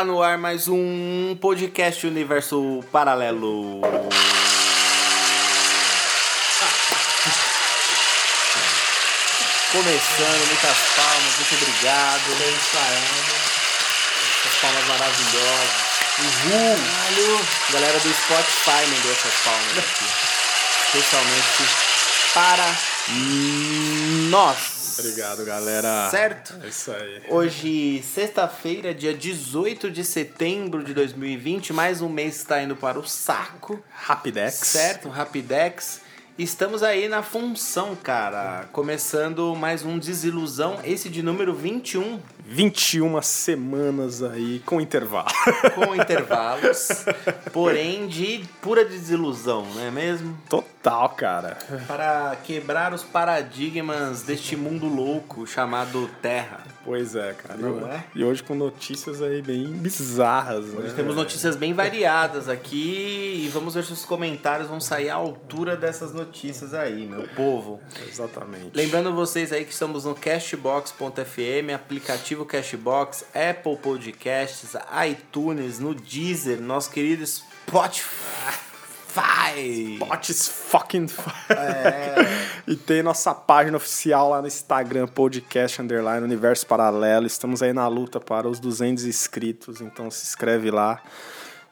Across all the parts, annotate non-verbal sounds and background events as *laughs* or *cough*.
Está no ar mais um podcast Universo Paralelo. Começando, muitas palmas, muito obrigado. Bem ensaiado. Essas palmas maravilhosas. Uhul! Caralho. Galera do Spotify mandou essas palmas aqui. Especialmente para nós. Obrigado, galera. Certo? É isso aí. Hoje, sexta-feira, dia 18 de setembro de 2020, mais um mês está indo para o saco. Rapidex. Certo, Rapidex. Estamos aí na função, cara. Começando mais um Desilusão, esse de número 21, 21 semanas aí com intervalo. com intervalos, porém de pura desilusão, não é mesmo? Total, cara. Para quebrar os paradigmas deste mundo louco chamado Terra. Pois é, cara. Não é? E hoje com notícias aí bem bizarras, né? Hoje temos notícias bem variadas aqui e vamos ver se os comentários vão sair à altura dessas notícias aí, meu povo. Exatamente. Lembrando vocês aí que estamos no Cashbox.fm, aplicativo Cashbox, Apple Podcasts, iTunes, no Deezer, nosso querido Spotify. Bots fucking É. *laughs* E tem nossa página oficial lá no Instagram, podcast underline Universo Paralelo. Estamos aí na luta para os 200 inscritos, então se inscreve lá.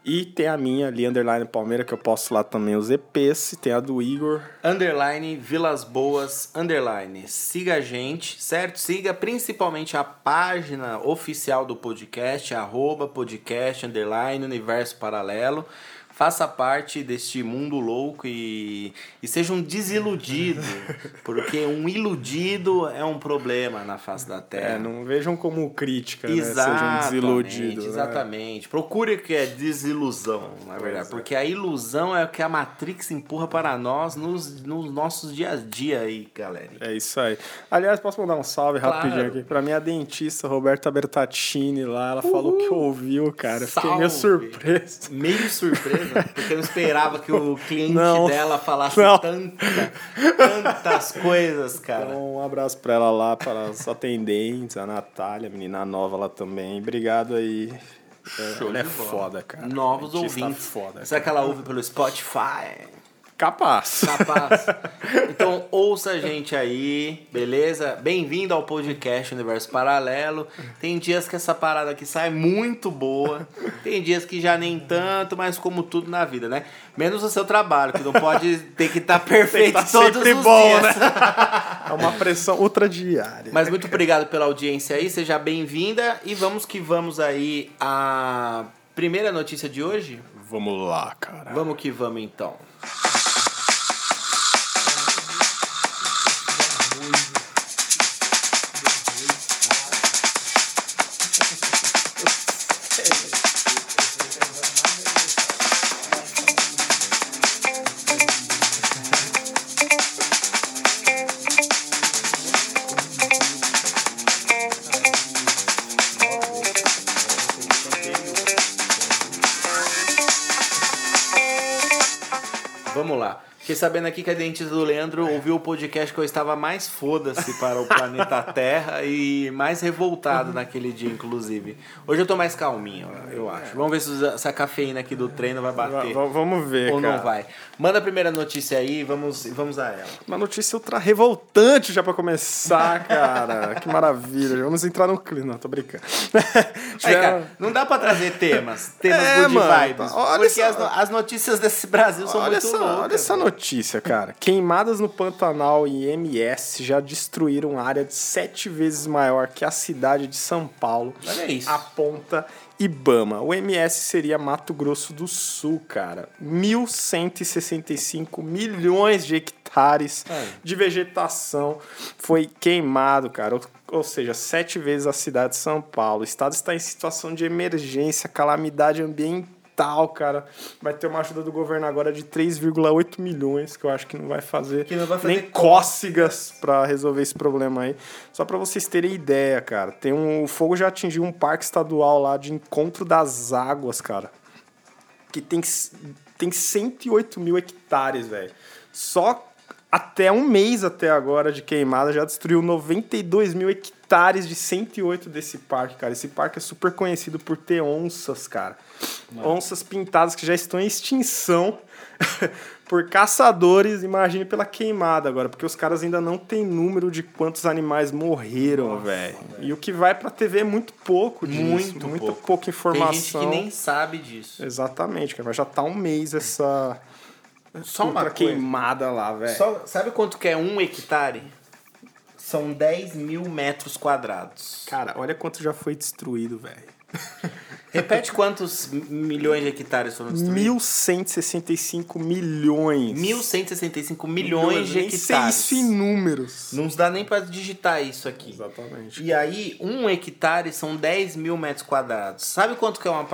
E tem a minha ali, underline Palmeira, que eu posto lá também os EPs. E tem a do Igor. Underline Vilas Boas, underline. Siga a gente, certo? Siga principalmente a página oficial do podcast, arroba podcast, underline, Universo Paralelo. Faça parte deste mundo louco e, e seja um desiludido, *laughs* porque um iludido é um problema na face da Terra. É, não vejam como crítica, né? Sejam Exatamente, desiludidos. né? exatamente. Procure o que é desilusão, na verdade. é. Porque a ilusão é o que a Matrix empurra para nós nos, nos nossos dias a dia aí, galera. É isso aí. Aliás, posso mandar um salve Claro. rapidinho aqui? Pra minha dentista, Roberta Bertaccini, lá. Ela falou que ouviu, cara. Eu Fiquei meio Salve. surpreso. Meio surpresa, porque eu não esperava que o cliente Não. dela falasse Não. tanta, tantas coisas, cara. Então, um abraço pra ela lá, para as atendentes, a Natália, a menina nova lá também. Obrigado aí. Show ela é bola. foda, cara. Novos ouvintes. foda. Será que ela ouve pelo Spotify? Capaz. Capaz. *laughs* Então ouça a gente aí, beleza? Bem-vindo ao podcast Universo Paralelo. Tem dias que essa parada aqui sai muito boa, tem dias que já nem tanto, mas como tudo na vida, né? Menos o seu trabalho, que não pode ter que *laughs* estar perfeito tá todos os bom, dias. né? *laughs* É uma pressão ultradiária. Mas muito obrigado pela audiência aí, seja bem-vinda e vamos que vamos aí a primeira notícia de hoje. Vamos lá, cara. Vamos que vamos então. Sabendo aqui que a dentista do Leandro ouviu o podcast que eu estava mais foda-se para o *laughs* planeta Terra e mais revoltado naquele dia, inclusive. Hoje eu tô mais calminho, eu acho. Vamos ver se essa cafeína aqui do treino vai Va- bater. va- Vamos ver, Ou cara. não vai. Manda a primeira notícia aí, vamos, vamos a ela. Uma notícia ultra revoltante já pra começar, cara. que maravilha. Vamos entrar no clima. Não, tô brincando. *laughs* Aí, cara, não dá pra trazer temas, temas É, good mano, vibes. olha porque só. as, as notícias desse Brasil são olha, muito essa, loucas. olha essa notícia, cara. Queimadas no Pantanal e MS já destruíram área de sete vezes maior que a cidade de São Paulo. Olha isso. Aponta Ibama. O MS seria Mato Grosso do Sul, cara. 1.165 milhões de hectares É. de vegetação foi queimado, cara. Ou, ou seja, sete vezes a cidade de São Paulo. O estado está em situação de emergência, calamidade ambiental, cara. Vai ter uma ajuda do governo agora de 3,8 milhões, que eu acho que não vai fazer, Que não vai fazer nem cócegas para resolver esse problema aí. Só para vocês terem ideia, cara. Tem um, o fogo já atingiu um parque estadual lá de encontro das águas, cara. Que tem, tem 108 mil hectares, velho. Só até um mês até agora de queimada já destruiu 92 mil hectares de 108 desse parque, cara. Esse parque é super conhecido por ter onças, cara. Mano. Onças pintadas que já estão em extinção *laughs* por caçadores, imagine pela queimada agora, porque os caras ainda não têm número de quantos animais morreram, velho. E o que vai pra TV é muito pouco disso. Muito muita pouco. pouca informação. Tem gente que nem sabe disso. Exatamente, cara. Já tá um mês essa. Só uma queimada lá, velho. Sabe quanto que é um hectare? São 10 mil metros quadrados. Cara, olha quanto já foi destruído, velho. *laughs* Repete quantos milhões de hectares foram destruídos? 1.165 milhões. 1.165 milhões de hectares. Isso em números. Não dá nem para digitar isso aqui. Exatamente. E aí, um hectare são 10 mil metros quadrados. Sabe quanto que é um,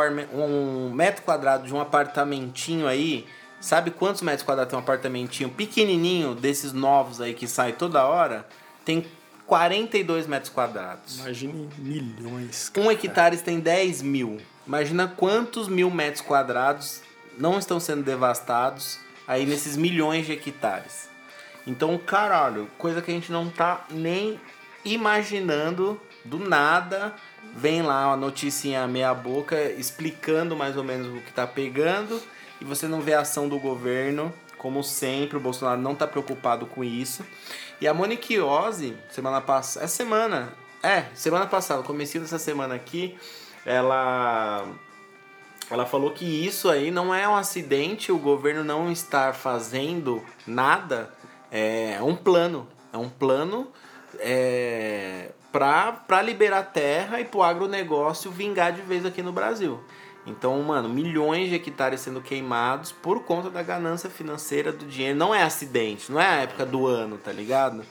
um metro quadrado de um apartamentinho aí? Sabe quantos metros quadrados tem um apartamentinho pequenininho desses novos aí que sai toda hora? Tem 42 metros quadrados. Imagine milhões. Cara. Um hectare tem 10 mil. Imagina quantos mil metros quadrados não estão sendo devastados aí nesses milhões de hectares. Então, caralho, coisa que a gente não tá nem imaginando do nada. Vem lá uma notícia meia boca explicando mais ou menos o que tá pegando e você não vê a ação do governo. Como sempre, o Bolsonaro não tá preocupado com isso. E a Monique Ozzy, semana passada. É semana. É, semana passada, comecei dessa semana aqui, ela. Ela falou que isso aí não é um acidente, o governo não estar fazendo nada, é um plano. É um plano é, para liberar terra e pro agronegócio vingar de vez aqui no Brasil. Então, mano, milhões de hectares sendo queimados por conta da ganância financeira do dinheiro. Não é acidente, não é a época do ano, tá ligado?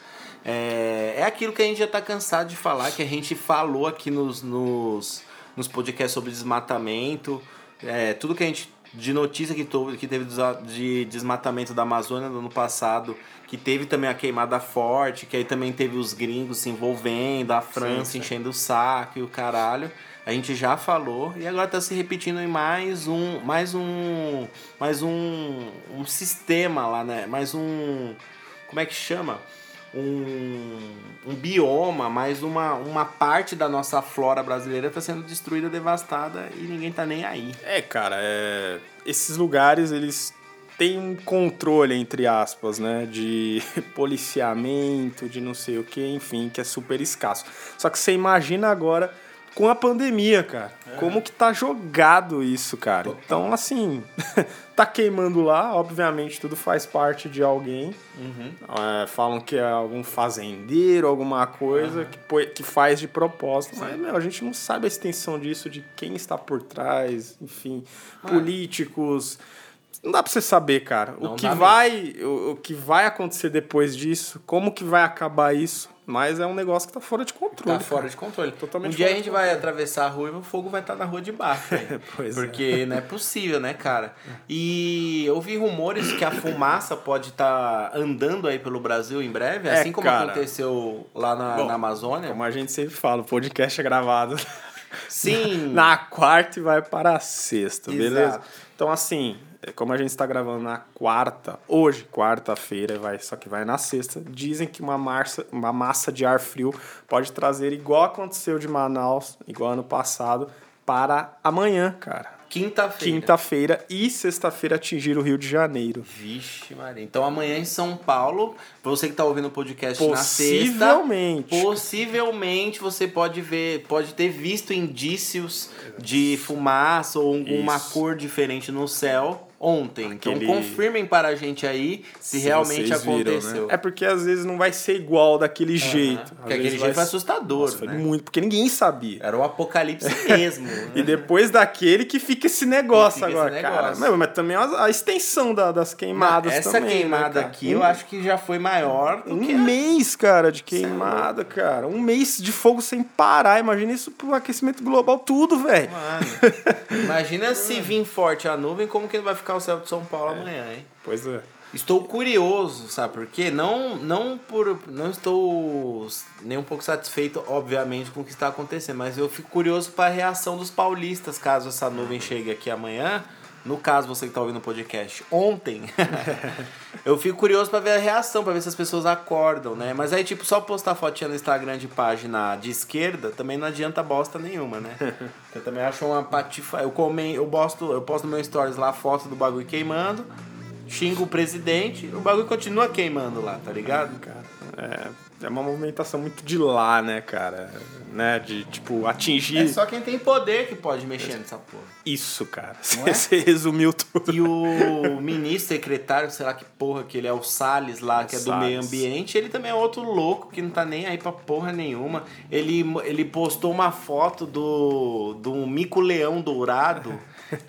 É, é aquilo que a gente já tá cansado de falar, que a gente falou aqui nos, nos, nos podcasts sobre desmatamento. É, tudo que a gente. De notícia que, to, que teve de desmatamento da Amazônia no ano passado, que teve também a queimada forte, que aí também teve os gringos se envolvendo, a França sim, sim. enchendo o saco e o caralho a gente já falou e agora está se repetindo em mais um mais um mais um, um sistema lá né? Mais um como é que chama? Um, um bioma mais uma, uma parte da nossa flora brasileira está sendo destruída devastada e ninguém está nem aí. É cara é... esses lugares eles têm um controle entre aspas né? De *laughs* policiamento de não sei o que enfim que é super escasso. Só que você imagina agora com a pandemia, cara. É. Como que tá jogado isso, cara? Total. Então, assim, *laughs* tá queimando lá, obviamente tudo faz parte de alguém. Uhum. É, falam que é algum fazendeiro, alguma coisa uhum. que, que faz de propósito. Mas, meu, a gente não sabe a extensão disso, de quem está por trás, enfim, ah. políticos. Não dá pra você saber, cara. o que, vai, o, o que vai acontecer depois disso, como que vai acabar isso, mas é um negócio que tá fora de controle. Tá fora de controle. Totalmente um dia a gente vai atravessar a rua e o fogo vai estar tá na rua de baixo. *laughs* pois Porque é. não é possível, né, cara? E eu vi rumores que a fumaça pode estar tá andando aí pelo Brasil em breve, é, assim como cara. aconteceu lá na, Bom, na Amazônia. Como a gente sempre fala, o podcast é gravado. Sim. *laughs* na quarta e vai para a sexta, Exato. beleza? Então, assim, é, como a gente está gravando na quarta, hoje, quarta-feira, vai, só que vai na sexta, dizem que uma massa, uma massa de ar frio pode trazer, igual aconteceu de Manaus, igual ano passado, para amanhã, cara. Quinta-feira. Quinta-feira e sexta-feira atingir o Rio de Janeiro. Vixe, Maria. Então amanhã em São Paulo, você que está ouvindo o podcast na sexta. Possivelmente. Possivelmente você pode ver, pode ter visto indícios de fumaça ou alguma Isso. cor diferente no céu ontem. Então, Aquele... Então confirmem para a gente aí se, se realmente aconteceu. Viram, né? É porque às vezes não vai ser igual daquele uhum. jeito. Porque aquele jeito foi assustador, Nossa, né? muito, porque ninguém sabia. Era o apocalipse *laughs* mesmo. né? E depois daquele que fica esse negócio fica agora, esse negócio. cara. Mas, também a, extensão da, das queimadas Essa também, né, queimada né, aqui, eu acho que já foi maior Um mês, cara, de queimada, cara. Um mês de fogo sem parar. Imagina isso pro aquecimento global, tudo, velho. Imagina se vir forte a nuvem, como que vai ficar o céu de São Paulo é. amanhã, hein? Pois é. Estou curioso, sabe por quê? Não, não por. Não estou nem um pouco satisfeito, obviamente, com o que está acontecendo, mas eu fico curioso para a reação dos paulistas caso essa nuvem chegue aqui amanhã. No caso você que tá ouvindo o podcast, ontem, *laughs* eu fico curioso para ver a reação, para ver se as pessoas acordam, né? Mas aí, tipo, só postar fotinha no Instagram de página de esquerda também não adianta bosta nenhuma, né? *laughs* Eu também acho uma patifa. Eu, come... eu, posto, eu posto no meu stories lá foto do bagulho queimando, xingo o presidente, o bagulho continua queimando lá, tá ligado? Cara, é é uma movimentação muito de lá, né, cara? Né? De, tipo, atingir. É só quem tem poder que pode mexer nessa porra. Isso, cara. *laughs* É? Você resumiu tudo. E o ministro, secretário, sei lá que porra que ele é, o Salles lá, que é do meio ambiente, ele também é outro louco que não tá nem aí pra porra nenhuma. Ele, ele postou uma foto do, do mico-leão dourado.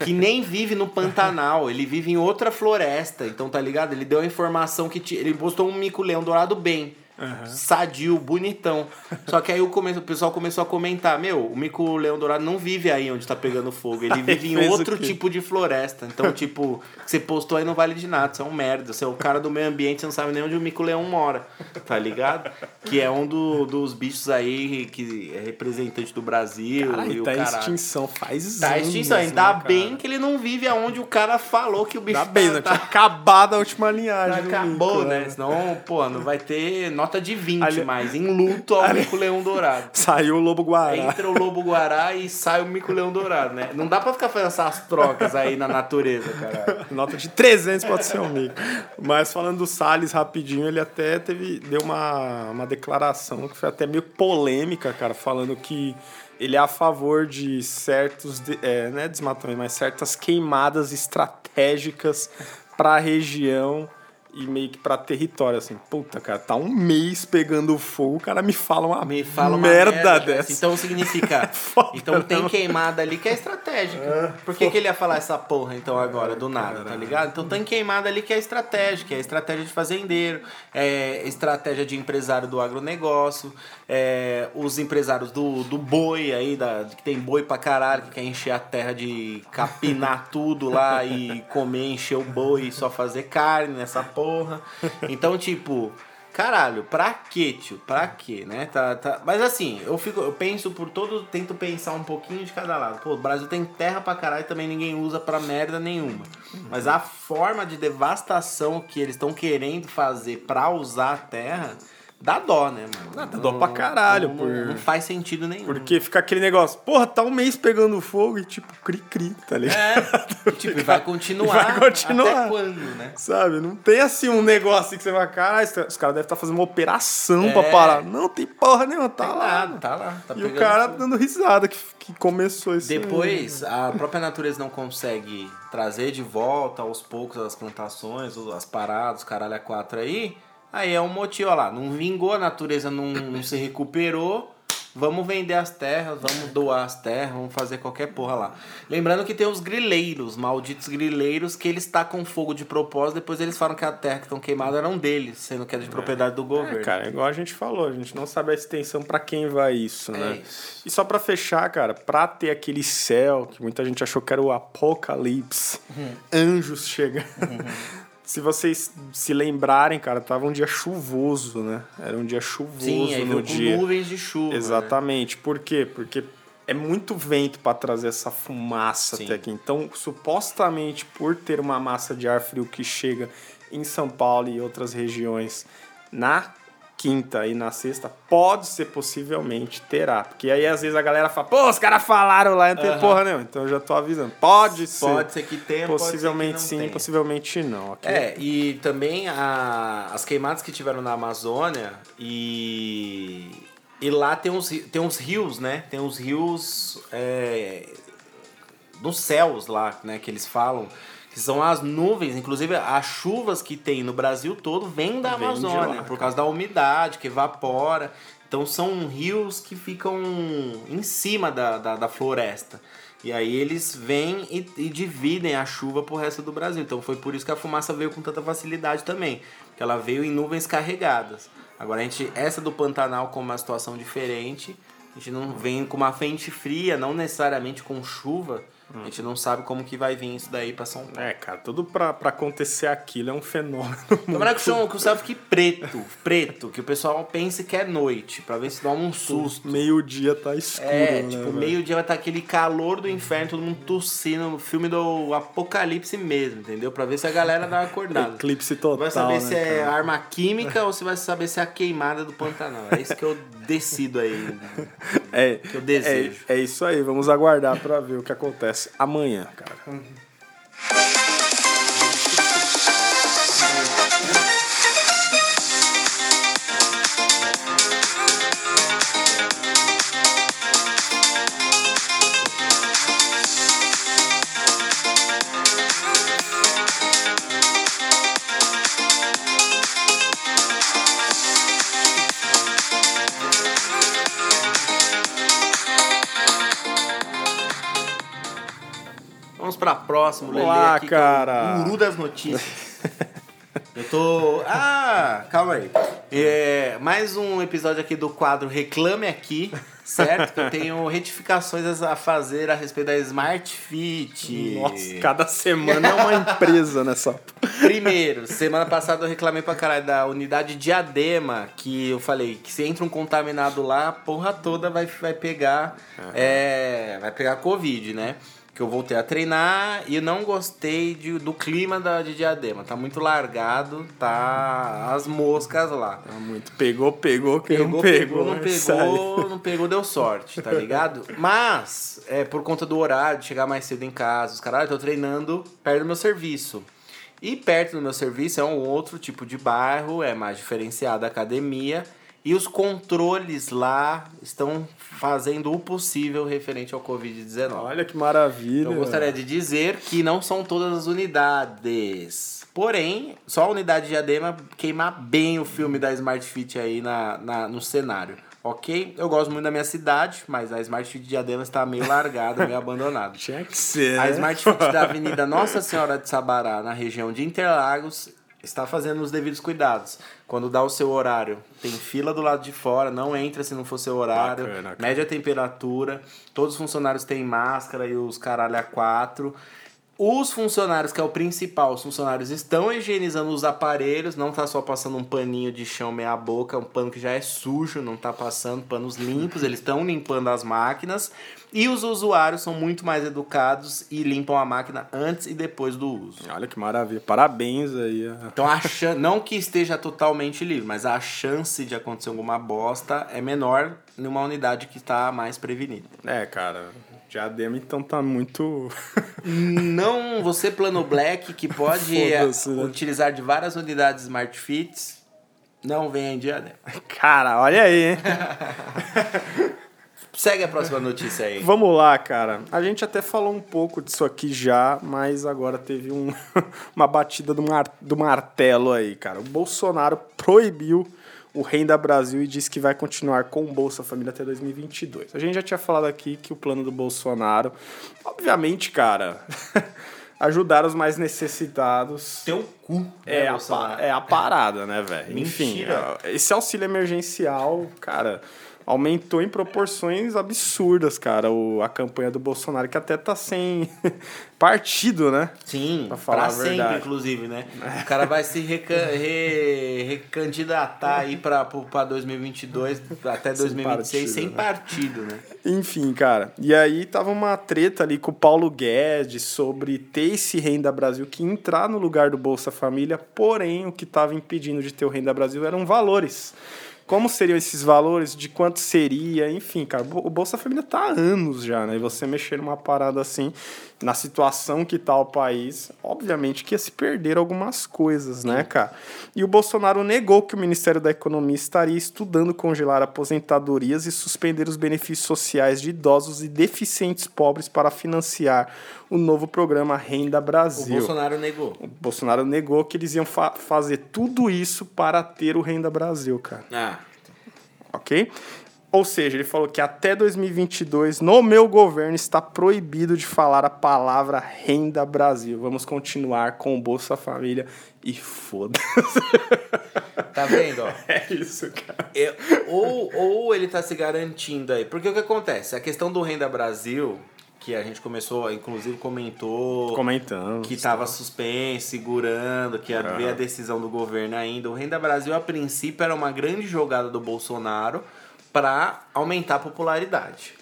que nem vive no Pantanal, ele vive em outra floresta. Então, tá ligado? Ele deu a informação que. Ele postou um mico-leão dourado bem. Uhum. Sadio, bonitão. Só que aí o, come... o pessoal começou a comentar: Meu, o mico leão dourado não vive aí onde tá pegando fogo. Ele *laughs* vive em outro tipo de floresta. Então, tipo, você postou aí não vale de nada. Você é um merda. Você é o cara do meio ambiente, você não sabe nem onde o mico leão mora. Tá ligado? Que é um do, dos bichos aí que é representante do Brasil. Cara, e tá em extinção faz Tá em extinção. Ainda né, bem que ele não vive aonde o cara falou que o bicho Ainda bem, tá, não tinha acabado a última linhagem. Acabou, mico, né? né? Senão, pô, não vai ter nota de 20 Ali... mais, em luto ao Ali... Mico Leão Dourado. *laughs* Saiu o Lobo Guará. Entra o Lobo Guará e sai o Mico Leão Dourado, né? Não dá pra ficar fazendo essas trocas aí na natureza, cara. Nota de 300 pode ser um Mico. Mas falando do Salles rapidinho, ele até teve, deu uma, uma declaração que foi até meio polêmica, cara, falando que ele é a favor de certos, é, né, desmatamentos, mas certas queimadas estratégicas para a região e meio que pra território, assim, puta, cara, tá um mês pegando fogo, o cara me fala uma, me fala uma merda, merda dessa. Então significa. *laughs* então tem queimada ali que é estratégica. É, Por que, que ele ia falar essa porra então agora, do nada, tá ligado? Então tem queimada ali que é estratégica, é estratégia de fazendeiro, é estratégia de empresário do agronegócio, é, os empresários do, do boi aí, da, que tem boi pra caralho, que quer encher a terra de capinar *laughs* tudo lá e comer, encher o boi e só fazer carne nessa porra. Então, tipo, caralho, pra quê, tio? Pra quê, né? Tá, tá... Mas assim, eu fico, eu penso por todo, tento pensar um pouquinho de cada lado. Pô, o Brasil tem terra pra caralho e também ninguém usa pra merda nenhuma. Mas a forma de devastação que eles estão querendo fazer pra usar a terra Dá dó, né, mano? Não, dá dó pra caralho. Não, por... não faz sentido nenhum. Porque fica aquele negócio, porra, tá um mês pegando fogo e tipo, cri-cri, tá ligado? É, e, tipo, *laughs* e vai continuar. vai *laughs* continuar. Até quando, né? Sabe? Não tem assim um negócio que você vai, cara, os caras devem estar tá fazendo uma operação é. pra parar. Não, tem porra nenhuma, tá tem lá. Nada, tá lá. Tá e o cara fogo. dando risada que, que começou isso. Depois, a própria natureza não consegue trazer de volta aos poucos as plantações, as paradas, os caralho a quatro aí Aí é um motivo, olha lá, não vingou, a natureza não, não se recuperou, vamos vender as terras, vamos doar as terras, vamos fazer qualquer porra lá. Lembrando que tem os grileiros, malditos grileiros, que eles tacam fogo de propósito, depois eles falam que a terra que estão queimada eram deles, sendo que era de é. propriedade do é, governo. É, cara, igual a gente falou, a gente não sabe a extensão para quem vai isso, é né? Isso. E só para fechar, cara, pra ter aquele céu que muita gente achou que era o apocalipse, uhum. anjos chegando. Uhum. *laughs* Se vocês se lembrarem, cara, tava um dia chuvoso, né? Era um dia chuvoso Sim, aí no dia. nuvens de chuva. Né? Exatamente. Né? Por quê? Porque é muito vento para trazer essa fumaça Sim. até aqui. Então, supostamente, por ter uma massa de ar frio que chega em São Paulo e outras regiões na quinta e na sexta, pode ser possivelmente terá. Porque aí às vezes a galera fala, pô, os caras falaram lá, não tem uhum. porra nenhuma. Então eu já tô avisando. Pode ser. Pode ser que tenha, Possivelmente sim, tenha. possivelmente não. Okay? É, e também a, as queimadas que tiveram na Amazônia e. E lá tem uns, tem uns rios, né? Tem uns rios é, nos céus lá, né? Que eles falam que são as nuvens, inclusive as chuvas que tem no Brasil todo vêm da vem Amazônia, por causa da umidade que evapora. Então são rios que ficam em cima da, da, da floresta. E aí eles vêm e, e, dividem a chuva pro resto do Brasil. Então foi por isso que a fumaça veio com tanta facilidade também. Que ela veio em nuvens carregadas. Agora a gente, essa do Pantanal como uma situação diferente, a gente não vem com uma frente fria, não necessariamente com chuva, A gente não sabe como que vai vir isso daí pra São Paulo. É, cara, tudo pra, pra acontecer aquilo é um fenômeno. Tomara que o, que o céu fique preto, preto, que o pessoal pense que é noite, pra ver se dá um susto. Meio-dia tá escuro, É, né, tipo, meio-dia vai estar aquele calor do inferno, todo mundo tossindo, no filme do Apocalipse mesmo, entendeu? Pra ver se a galera dá uma acordada. Eclipse total, Vai saber né, se é cara? arma química ou se vai saber se é a queimada do Pantanal. É isso que eu decido aí. *laughs* É, que eu desejo. É, é isso aí, vamos aguardar pra ver o que acontece amanhã, cara. Vamos Vamos Lelê, lá, aqui, é o cara. guru das notícias. *laughs* Eu tô. Ah, calma aí. É, mais um episódio aqui do quadro Reclame Aqui, certo? Que eu tenho retificações a fazer a respeito da Smart Fit. Nossa, cada semana é uma *laughs* empresa nessa. Primeiro, semana passada eu reclamei pra caralho da unidade diadema, que eu falei que se entra um contaminado lá, a porra toda vai, vai pegar. É, vai pegar Covid, né? Que eu voltei a treinar e não gostei de, do clima da, de diadema. Tá muito largado, tá as moscas lá. Tá muito. Pegou, pegou, quem Pegou, não pegou, pegou. não isso aí. pegou, não pegou, deu sorte, tá ligado? *laughs* Mas, é, por conta do horário, de chegar mais cedo em casa, os caras, eu tô treinando perto do meu serviço. E perto do meu serviço é um outro tipo de bairro, é mais diferenciada a academia. E os controles lá estão fazendo o possível referente ao Covid-19. Olha que maravilha. Eu gostaria de dizer que não são todas as unidades. Porém, só a unidade de diadema queima bem o filme da Smart Fit aí na, na, no cenário. Ok? Eu gosto muito da minha cidade, mas a Smart Fit de Diadema está meio largada, meio abandonada. *laughs* Tinha que ser. A? Smart Fit da Avenida Nossa Senhora de Sabará, na região de Interlagos, está fazendo os devidos cuidados. Quando dá o seu horário, tem fila do lado de fora, não entra se não for seu horário, Bacana, cara. mede a temperatura, todos os funcionários têm máscara e os caralho a quatro. Os funcionários, que é o principal, os funcionários estão higienizando os aparelhos, não tá só passando um paninho de chão meia boca, um pano que já é sujo, não tá passando panos limpos, eles estão limpando as máquinas. E os usuários são muito mais educados e limpam a máquina antes e depois do uso. Olha que maravilha. Parabéns aí. Então a chan... não que esteja totalmente livre, mas a chance de acontecer alguma bosta é menor numa unidade que está mais prevenida. É, cara. Diadema então tá muito. *laughs* Não você plano black que pode né? utilizar de várias unidades Smart Fits, não venha em diadema. Cara, olha aí, hein? *laughs* Segue a próxima notícia aí. Vamos lá, cara. A gente até falou um pouco disso aqui já, mas agora teve um, *laughs* uma batida do, mar, do martelo aí, cara. O Bolsonaro proibiu o Renda Brasil e disse que vai continuar com o Bolsa Família até 2022. A gente já tinha falado aqui que o plano do Bolsonaro, obviamente, cara, *laughs* ajudar os mais necessitados. Teu cu. É, né, a, Bolsonaro? pa- é a parada, né, velho? Enfim, é, esse auxílio emergencial, cara, aumentou em proporções absurdas, cara, o, a campanha do Bolsonaro, que até tá sem *laughs* partido, né? Sim, Pra pra, falar a sempre, verdade. inclusive, né? O cara vai se reca re- recandidatar aí pra, pra 2022, até 2026, sem partido, partido, né? né? Enfim, cara. E aí tava uma treta ali com o Paulo Guedes sobre ter esse Renda Brasil que entrar no lugar do Bolsa Família, porém o que tava impedindo de ter o Renda Brasil eram valores. Como seriam esses valores? De quanto seria? Enfim, cara, o Bolsa Família tá há anos já, né? E você mexer numa parada assim, na situação que tá o país, obviamente que ia se perder algumas coisas, né, cara? E o Bolsonaro negou que o Ministério da Economia estaria estudando congelar aposentadorias e suspender os benefícios sociais de idosos e deficientes pobres para financiar o novo programa Renda O Brasil. Bolsonaro negou. O Bolsonaro negou que eles iam fa- fazer tudo isso para ter o Renda Brasil, cara Ah, ok? Ou seja, ele falou que até 2022, no meu governo, está proibido de falar a palavra Renda Brasil. Vamos continuar com o Bolsa Família e foda-se. tá vendo, ó? *laughs* É isso, cara. É, ou, ou ele tá se garantindo aí. Porque o que acontece? A questão do Renda Brasil, que a gente começou, inclusive comentou Comentando. que estava suspenso, segurando, que ia ver a decisão do governo ainda. O Renda Brasil, a princípio, era uma grande jogada do Bolsonaro para aumentar a popularidade.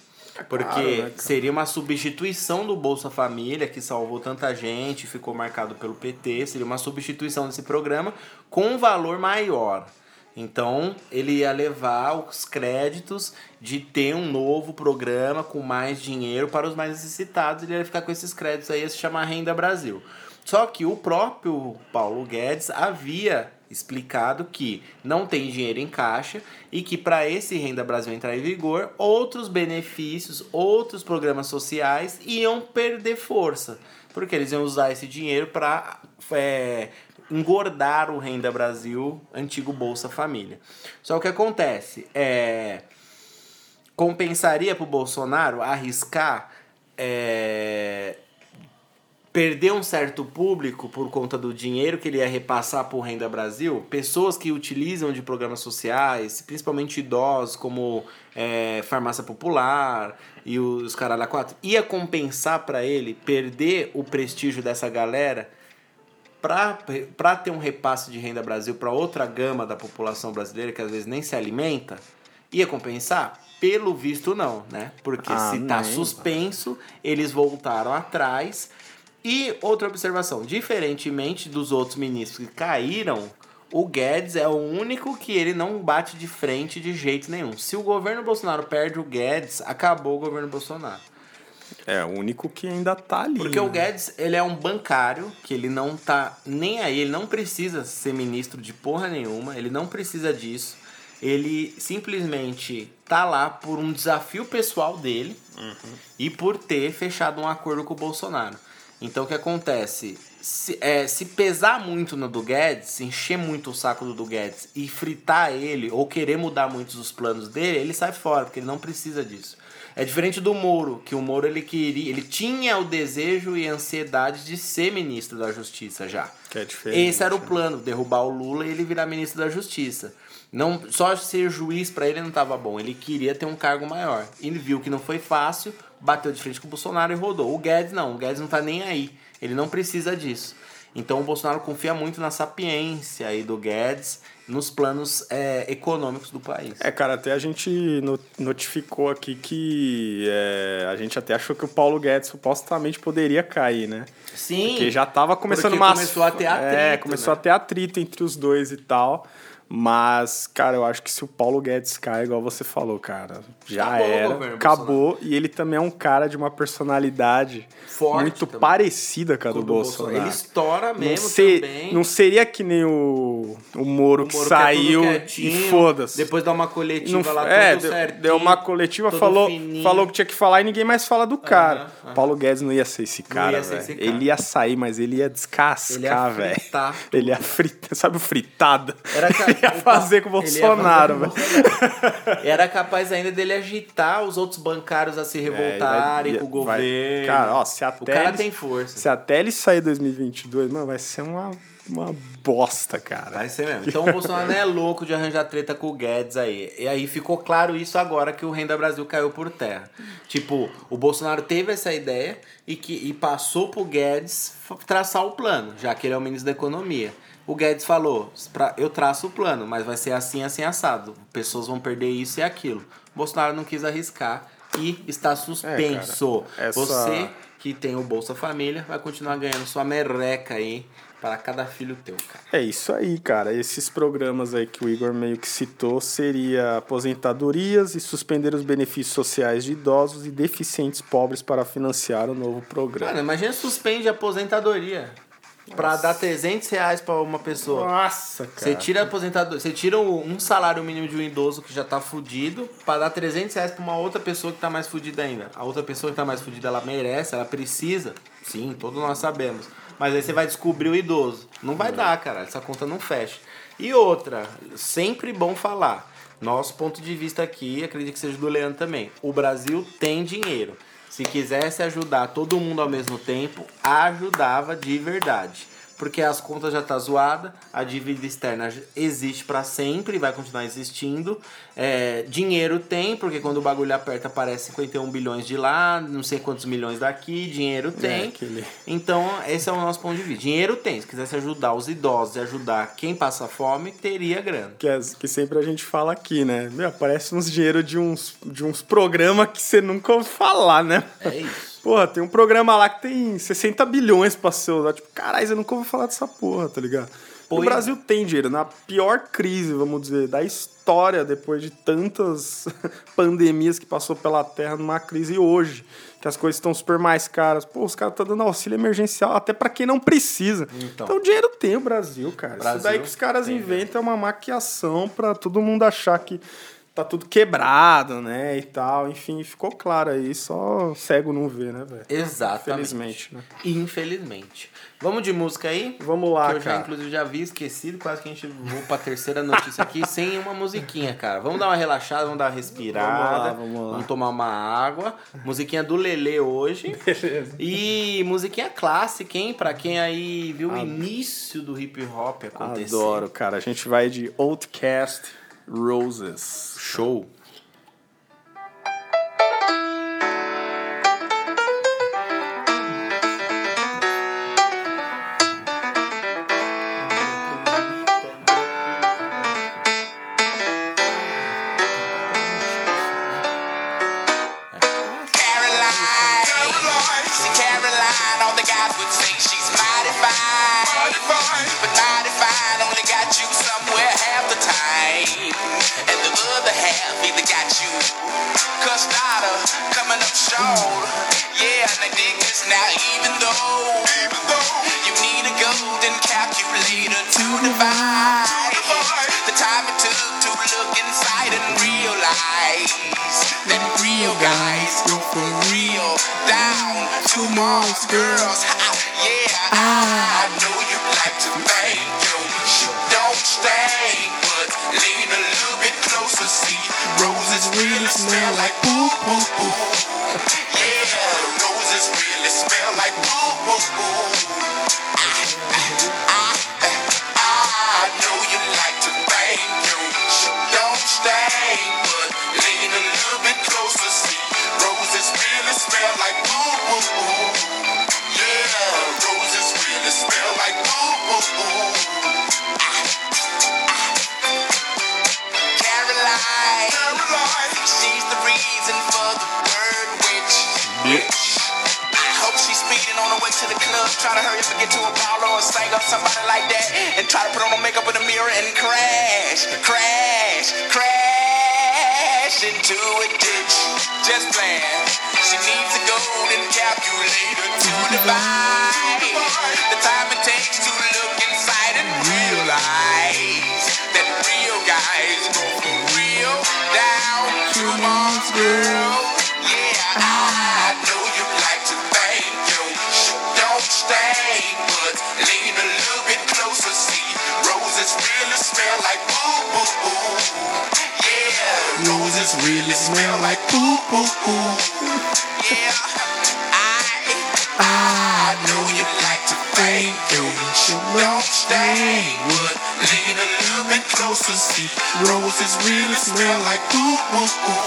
Porque claro, né, seria uma substituição do Bolsa Família, que salvou tanta gente, ficou marcado pelo PT, seria uma substituição desse programa com um valor maior. Então, ele ia levar os créditos de ter um novo programa com mais dinheiro para os mais necessitados. Ele ia ficar com esses créditos aí, ia se chamar Renda Brasil. Só que o próprio Paulo Guedes havia explicado que não tem dinheiro em caixa e que para esse Renda Brasil entrar em vigor, outros benefícios, outros programas sociais iam perder força. Porque eles iam usar esse dinheiro para é, engordar o Renda Brasil, antigo Bolsa Família. Só o que acontece é compensaria para o Bolsonaro arriscar é, perder um certo público por conta do dinheiro que ele ia repassar o Renda Brasil, pessoas que utilizam de programas sociais, principalmente idosos, como é, farmácia popular e os caralho a quatro, ia compensar para ele perder o prestígio dessa galera para ter um repasse de Renda Brasil para outra gama da população brasileira que às vezes nem se alimenta, ia compensar? Pelo visto não, né? Porque Ah, se tá suspenso, eles voltaram atrás. E outra observação, diferentemente dos outros ministros que caíram, o Guedes é o único que ele não bate de frente de jeito nenhum. Se o governo Bolsonaro perde o Guedes, acabou o governo Bolsonaro. É, o único que ainda tá ali. Porque o né? Guedes, ele é um bancário, que ele não tá nem aí, ele não precisa ser ministro de porra nenhuma, ele não precisa disso. Ele simplesmente tá lá por um desafio pessoal dele e por ter fechado um acordo com o Bolsonaro. Então o que acontece? Se, é, se pesar muito no do Guedes, se encher muito o saco do, do Guedes e fritar ele ou querer mudar muitos os planos dele, ele sai fora, porque ele não precisa disso. É diferente do Moro, que o Moro ele queria, ele tinha o desejo e a ansiedade de ser ministro da Justiça já. Que é diferente. Esse era o né? plano, derrubar o Lula e ele virar ministro da Justiça. Não, só ser juiz para ele não estava bom, ele queria ter um cargo maior. Ele viu que não foi fácil, bateu de frente com o Bolsonaro e rodou. O Guedes não, o Guedes não tá nem aí. Ele não precisa disso. Então o Bolsonaro confia muito na sapiência aí do Guedes, nos planos é, econômicos do país. É, cara, até a gente no- notificou aqui que é, a gente até achou que o Paulo Guedes supostamente poderia cair, né? Sim. Porque já tava começando porque uma. começou a ter atrito, É, começou né? a ter atrito entre os dois e tal. Mas, cara, eu acho que se o Paulo Guedes cai, igual você falou, cara, já Acabou era. acabou. E ele também é um cara de uma personalidade Forte muito também. parecida com a do o do Bolsonaro. Ele estoura Não, mesmo se- também. não seria que nem o, o Moro, O que Moro saiu que é tudo e quietinho, foda-se. Depois dá uma coletiva Não- lá é, tudo deu, certinho. deu uma coletiva, falou, fininho. falou que tinha que falar e ninguém mais fala do cara. aham. Paulo Guedes não ia ser esse cara, ser velho. esse cara. Ele ia sair, mas ele ia descascar, Ele ia velho. fritar Ele ia fritar, *laughs* sabe o fritada? Era ca- ele ia o fazer com o Bolsonaro, velho. Era capaz ainda dele agitar os outros bancários a se revoltarem É, com o vai- governo. Cara, ó, se até o cara ele- tem força. Se até ele sair em 2022, mano, vai ser uma, uma bosta, cara. Vai ser mesmo. Então o Bolsonaro não é louco de arranjar treta com o Guedes aí. E aí ficou claro isso agora que o Renda Brasil caiu por terra. Tipo, o Bolsonaro teve essa ideia e, que, e passou pro Guedes traçar o plano, já que ele é o ministro da Economia. O Guedes falou, pra, eu traço o plano, mas vai ser assim, assim, assado. Pessoas vão perder isso e aquilo. Bolsonaro não quis arriscar e está suspenso. É, cara, essa- Você que tem o Bolsa Família vai continuar ganhando sua merreca aí para cada filho teu, cara. É isso aí, cara. Esses programas aí que o Igor meio que citou seria aposentadorias e suspender os benefícios sociais de idosos e deficientes pobres para financiar o novo programa. Mano, imagina suspende a aposentadoria pra dar 300 reais pra uma pessoa. Nossa, cara. Você tira a aposentadoria, você tira um salário mínimo de um idoso que já tá fudido pra dar 300 reais pra uma outra pessoa que tá mais fudida ainda. A outra pessoa que tá mais fudida, ela merece, ela precisa. Sim, todos nós sabemos. Mas aí você vai descobrir o idoso. Não vai dar, cara. Essa conta não fecha. E outra, sempre bom falar. Nosso ponto de vista aqui, acredito que seja do Leandro também. O Brasil tem dinheiro. Se quisesse ajudar todo mundo ao mesmo tempo, ajudava de verdade. Porque as contas já tá zoada, a dívida externa existe para sempre, vai continuar existindo. É, dinheiro tem, porque quando o bagulho aperta aparece 51 bilhões de lá, não sei quantos milhões daqui, dinheiro tem. É, aquele- Então, esse é o nosso ponto de vista. Dinheiro tem. Se quisesse ajudar os idosos e ajudar quem passa fome, teria grana. Que, as- que sempre a gente fala aqui, né? Meu, aparece uns dinheiro de uns, de uns programas que você nunca ouviu falar, né? É isso. Porra, tem um programa lá que tem 60 bilhões pra ser usado. Tipo, caralho, você nunca ouviu falar dessa porra, tá ligado? O Brasil tem dinheiro. Na pior crise, vamos dizer, da história, depois de tantas *laughs* pandemias que passou pela Terra, numa crise hoje, que as coisas estão super mais caras. Pô, os caras estão dando auxílio emergencial até pra quem não precisa. Então. Então, dinheiro tem o Brasil, cara. Brasil Isso daí que os caras tem, inventam é uma maquiação pra todo mundo achar que tá tudo quebrado, né, e tal. Enfim, ficou claro aí, só cego não vê, né, velho? Exatamente. Infelizmente, né? Infelizmente. Vamos de música aí? Vamos lá, que eu já, cara. inclusive, já vi esquecido. Quase que a gente voou pra terceira notícia aqui *laughs* sem uma musiquinha, cara. Vamos dar uma relaxada, vamos dar uma respirada. Vamos lá, vamos lá. tomar uma água. Musiquinha do Lelê hoje. E musiquinha clássica, hein? Pra quem aí viu o início do hip hop acontecer. Adoro, cara. A gente vai de Outcast Roses. Show. Smell like boo boo. To up and a a singer or somebody like that, and try to put on her makeup in the mirror and crash, crash, crash into a ditch. Just playing. She needs a golden calculator to divide the time it takes to look inside and realize that real guys go for real down to Mars, girl. Yeah, just really smell like poo poo poo. Yeah, I I know you like to fame, don't you know stay. What lean a little bit closer. See, roses really smell like poo poo poo.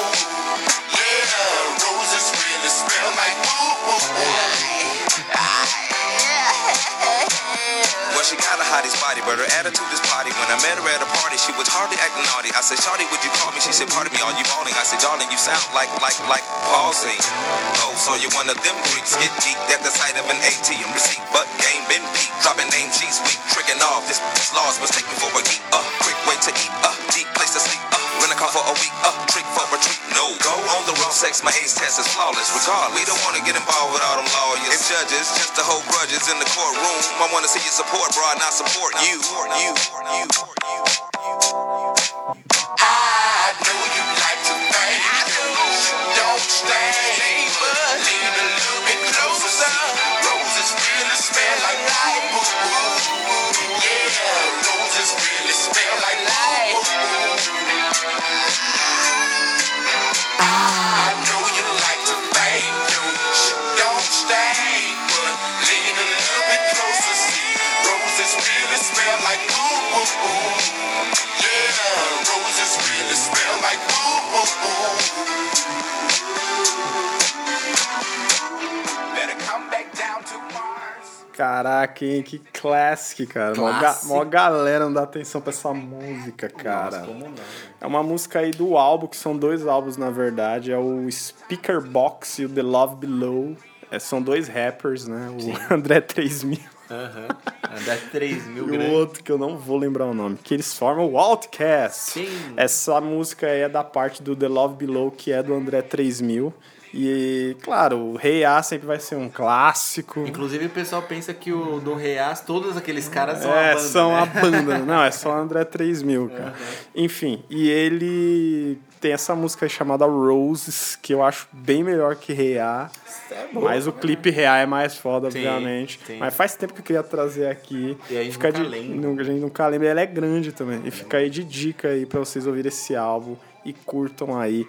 Yeah, roses really smell like poo poo poo. I, I, well, she got a hottest body, but her attitude is potty. When I met her at a party, she was hardly acting naughty. I said, Shawty, would you call me? She said, Pardon me, are you balling? I said, Darling, you sound like, like, like pausing. Oh, so you're one of them freaks. Get geeked at the sight of an ATM receipt, but game been beat. Dropping name, she's weak. Tricking off, this loss was taken for a geek. Uh, quick way to eat. Uh, deep place to sleep. Uh, rent a car for a week. Uh, trick for a treat. No, go on the road. Sex, my ace test is flawless. Regardless, we don't want to get involved with all them lawyers and judges. Just the whole grudges in the courtroom. I want to see you support, bro, not support you. You, you, you. I Caraca, hein? Que classic, cara. Mó, ga Classic. mó galera não dá atenção pra essa música, cara. Nossa, como não? É uma música aí do álbum, que são dois álbuns na verdade. É o Speaker Box e o The Love Below. É, são dois rappers, né? O *laughs* André 3000 Aham. André 3 mil e o outro que eu não vou lembrar o nome. Que eles formam o Outcast. Sim. Essa música aí é da parte do The Love Below, que é do André 3000. E, claro, o Rei A sempre vai ser um clássico. Inclusive o pessoal pensa que o do Reas, todos aqueles caras são a É, banda, são né? a *laughs* banda. Não, é só André 3000, cara. Enfim, e ele tem essa música chamada Roses, que eu acho bem melhor que Reá. É boa, Mas o né? clipe Reá é mais foda, Sim, obviamente. sim. Mas faz tempo que eu queria trazer aqui. E a gente Fica nunca de, lembra. A gente nunca lembra. Ela é grande também. E fica aí de dica aí pra vocês ouvirem esse álbum e curtam aí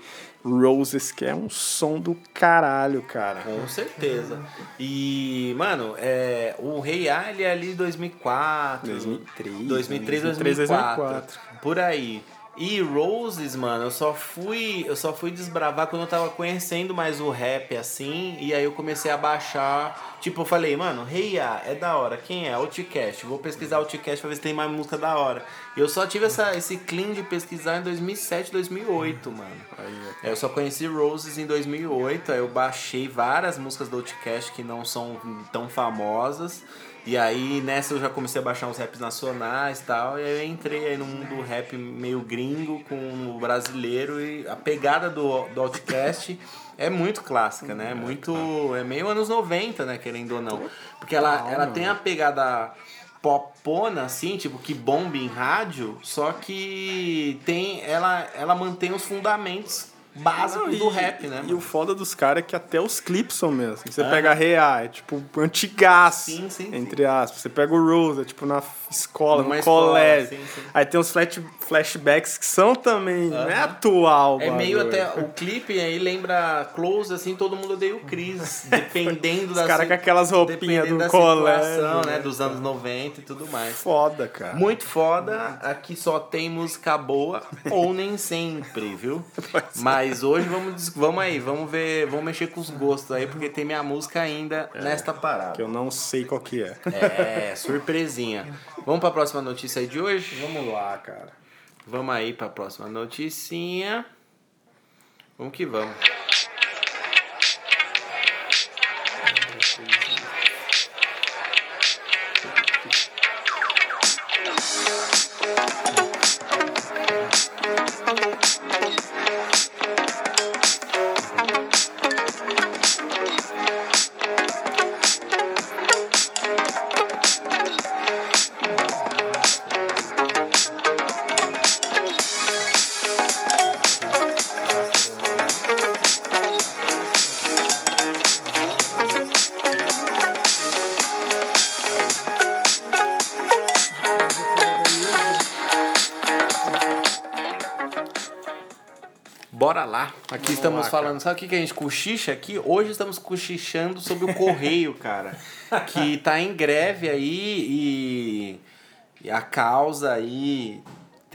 Roses, que é um som do caralho, cara. Com certeza. E, mano, é, o Rei A, ele é ali 2004. 2003, 2003, 2003, 2004. 2004. Por aí. E Roses, mano, eu só fui, eu só fui desbravar quando eu tava conhecendo mais o rap assim, e aí eu comecei a baixar, tipo, eu falei, mano, Rei A é da hora. Quem é? Outcast. Vou pesquisar Outcast pra ver se tem mais música da hora. E eu só tive essa, esse clean de pesquisar em 2007, 2008, mano. Aí eu só conheci Roses em 2008, aí eu baixei várias músicas do Outcast que não são tão famosas. E aí nessa eu já comecei a baixar uns raps nacionais e tal, e aí eu entrei aí no mundo do rap meio gringo com o brasileiro e a pegada do, do Outcast é muito clássica, né? Muito. É meio anos 90, né, querendo ou não. Porque ela, ela tem a pegada popona, assim, tipo, que bomba em rádio, só que tem. Ela, ela mantém os fundamentos básicos Não, do e- rap, né? E mano? o foda dos caras é que até os clipes são mesmo. Você Aham. pega a Real, é tipo antigaço, Sim, sim, entre aspas. Você pega o Rose, é tipo na escola, Numa no escola, colégio. sim, sim. Aí tem uns flash, flashbacks que são também, não é atual. É meio até. O clipe aí lembra Close, assim, todo mundo odeia o Chris. *laughs* Dependendo da. Os caras com aquelas roupinhas do colégio. né? né? Dos anos 90 e tudo mais. Foda, cara. Muito foda, aqui só tem música boa, ou nem sempre, viu? *laughs* Mas hoje vamos, vamos aí, vamos ver, vamos mexer com os gostos aí, porque tem minha música ainda nesta Que parada. eu não sei qual que é. É, surpresinha. *laughs* Vamos pra próxima notícia aí de hoje? Vamos lá, cara. Vamos aí pra próxima noticinha. Vamos que vamos. Lá. Aqui estamos lá, falando. Sabe o que que a gente cochicha aqui? Hoje estamos cochichando sobre o correio, cara. Que tá em greve aí e, e a causa aí.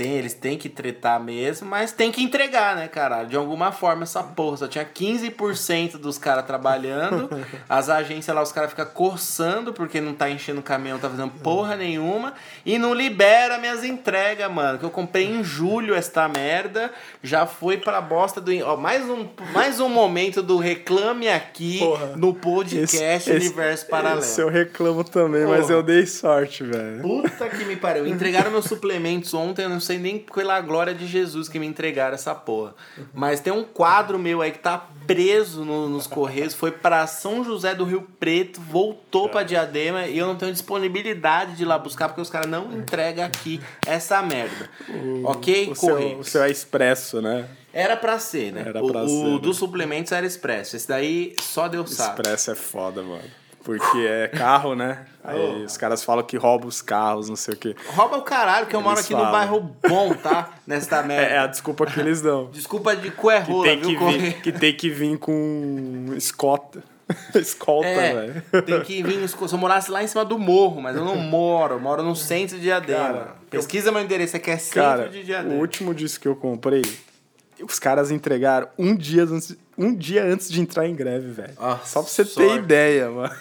Eles têm que tretar mesmo, mas tem que entregar, né, caralho? De alguma forma essa porra. Só tinha 15% dos caras trabalhando. *laughs* As agências lá, os caras ficam coçando porque não tá enchendo o caminhão, tá fazendo porra nenhuma. E não libera minhas entregas, mano. Que eu comprei em julho esta merda. Já foi pra bosta do. Ó, mais, um, mais um momento do Reclame Aqui Porra. no podcast Universo Paralelo. Esse eu reclamo também, mas Porra. eu dei sorte, velho. Puta que me pariu. Entregaram meus *laughs* suplementos ontem, eu não sei nem pela glória de Jesus que me entregaram essa porra. Mas tem um quadro meu aí que tá preso no- nos Correios, foi pra São José do Rio Preto, voltou pra Diadema e eu não tenho disponibilidade de ir lá buscar porque os caras não entregam aqui essa merda. ok? O seu, Correios. o seu é expresso, né? Era pra ser, né? Era o pra o ser, né? dos suplementos era expresso. Esse daí só Deus sabe. Expresso é foda, mano. Porque é carro, né? Aí os caras falam que rouba os carros, não sei o quê. Rouba o caralho, que eu moro Eles aqui no falam. bairro bom, tá? Nesta *laughs* merda. É, é a desculpa que eles dão. Desculpa de cu é Que tem viu, que, vir, que tem que vir com escota. *laughs* Escolta, É, velho. tem que vir. Se eu morasse lá em cima do morro, mas eu não *laughs* moro, eu moro no centro de Diadema. Cara, Pesquisa meu endereço, aqui é centro Cara, de o Diadema. último disco que eu comprei, os caras entregaram um dia antes, um dia antes de entrar em greve, velho. Ah, Só pra você sorte. ter ideia, mano.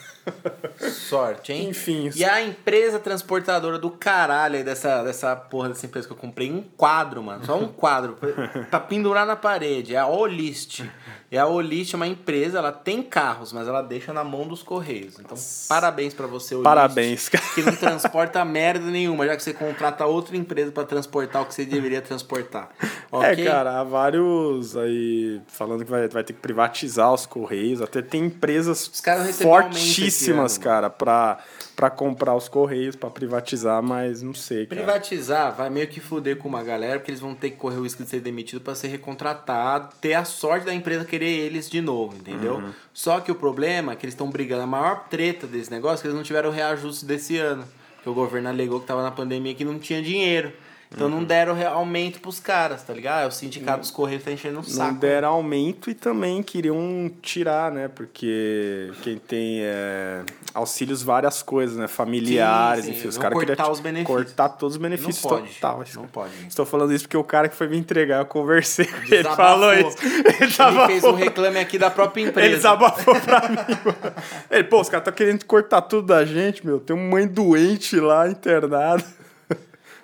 Sorte, hein? Enfim. E a empresa transportadora do caralho aí dessa, dessa porra dessa empresa que eu comprei, um quadro, mano. Só um *laughs* quadro. pra- pra pendurar na parede. É a Olist. E a Olist é uma empresa, ela tem carros, mas ela deixa na mão dos Correios. Então, parabéns pra você, Olist. Parabéns, cara. Que não transporta merda nenhuma, já que você contrata outra empresa pra transportar o que você deveria transportar. *laughs* Ok? É, cara, há vários aí falando que vai, vai ter que privatizar os Correios. Até tem empresas Os caras fortíssimas, ano. cara, pra, pra comprar os Correios, pra privatizar, mas não sei, cara. Privatizar vai meio que fuder com uma galera, porque eles vão ter que correr o risco de ser demitido pra ser recontratado, ter a sorte da empresa querer eles de novo, entendeu? Uhum. Só que o problema é que eles estão brigando. A maior treta desse negócio é que eles não tiveram o reajuste desse ano. Porque o governo alegou que tava na pandemia que não tinha dinheiro. Então Uhum. não deram aumento pros caras, tá ligado? O sindicato dos Correios tá enchendo o Não saco. deram aumento e também queriam tirar, né? Porque quem tem é, auxílios várias coisas, né? Familiares, Sim, sim, enfim, os caras queriam cortar os benefícios. cortar todos os benefícios Não pode, total. não pode. Estou falando isso porque o cara que foi me entregar, eu conversei com ele, Desabafou. falou isso. Ele, Ele fez um reclame aqui da própria empresa. Ele desabafou pra mim, mano. Ele, pô, os caras estão querendo cortar tudo da gente, meu. Tem uma mãe doente lá, internada.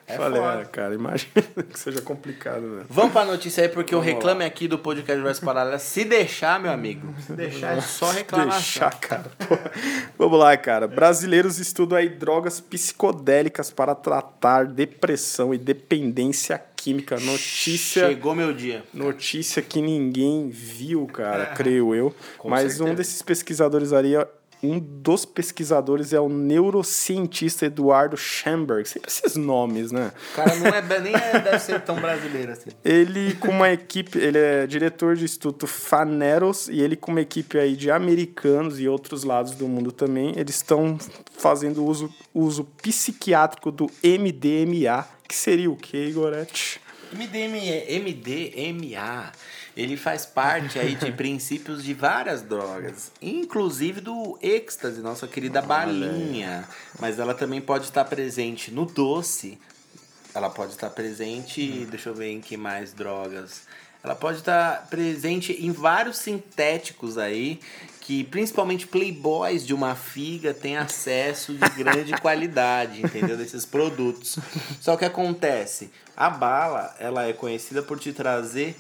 É Falei, foda. é, cara, imagina *laughs* que seja complicado, velho. Vamos pra notícia aí, porque o reclame aqui do podcast Verso Paralelo, se deixar, meu amigo, se deixar é só reclamação. Deixar, cara. Pô. Vamos lá, cara. Brasileiros estudam aí drogas psicodélicas para tratar depressão e dependência química. Notícia. Chegou meu dia. Notícia que ninguém viu, cara, creio eu. *laughs* Com Mas certeza. um desses pesquisadores ali, ó, um dos pesquisadores é o neurocientista Eduardo Schamberg. Sempre esses nomes, né? O cara não é, nem é- deve ser tão brasileiro assim. Ele com uma equipe, ele é diretor do Instituto Faneros e ele com uma equipe aí de americanos e outros lados do mundo também, eles estão fazendo uso, uso psiquiátrico do MDMA, que seria o que, Igorete? MDMA, MDMA, ele faz parte aí de *laughs* princípios de várias drogas, inclusive do êxtase, nossa querida balinha. Mas ela também pode estar presente no doce, ela pode estar presente, deixa eu ver em que mais drogas. Ela pode estar presente em vários sintéticos aí, que principalmente playboys de uma figa têm acesso de grande *laughs* qualidade, entendeu? Desses produtos. Só que acontece, a bala, ela é conhecida por te trazer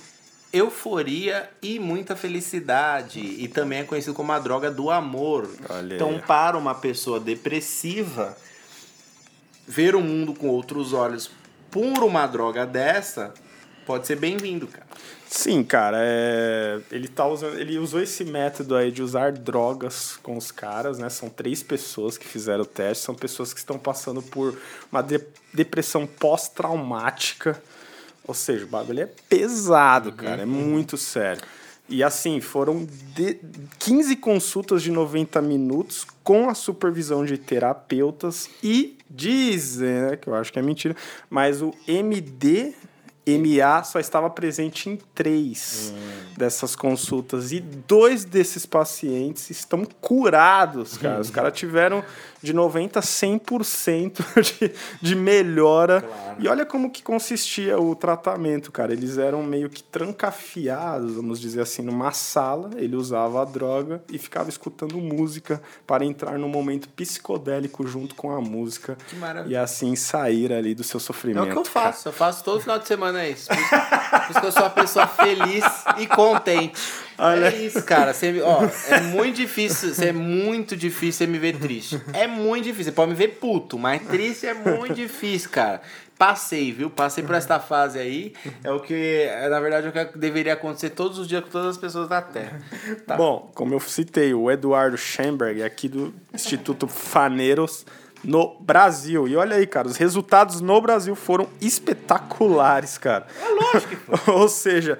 euforia e muita felicidade. E também é conhecido como a droga do amor. Olha então, para uma pessoa depressiva, ver o mundo com outros olhos por uma droga dessa pode ser bem-vindo, cara. Sim, cara, é... ele tá usando, ele usou esse método aí de usar drogas com os caras, né? São três pessoas que fizeram o teste, são pessoas que estão passando por uma de- depressão pós-traumática. Ou seja, o bagulho é pesado, cara, é muito sério. E assim, foram de 15 consultas de 90 minutos com a supervisão de terapeutas e dizem, né, que eu acho que é mentira, mas o MDMA só estava presente em três dessas consultas e dois desses pacientes estão curados, cara. Os caras tiveram de 90 a 100% *laughs* de, de melhora. Claro. E olha como que consistia o tratamento, cara. Eles eram meio que trancafiados, vamos dizer assim, numa sala. Ele usava a droga e ficava escutando música para entrar num momento psicodélico junto com a música. Que maravilha. E assim sair ali do seu É sofrimento. o que eu cara. faço. Eu faço todo final de semana isso. Por isso, por isso que eu sou uma pessoa feliz e contente. Olha. É isso, cara. Você, ó, é muito difícil. Você é muito difícil você me ver triste. É muito difícil. Você pode me ver puto, mas triste é muito difícil, cara. Passei, viu? Passei por esta fase aí. É o que, é, na verdade, é o que deveria acontecer todos os dias com todas as pessoas da Terra. Tá. Bom, como eu citei, o Eduardo Schamberg, aqui do Instituto Faneiros, no Brasil. E olha aí, cara, os resultados no Brasil foram espetaculares, cara. É lógico que foi. *laughs* Ou seja,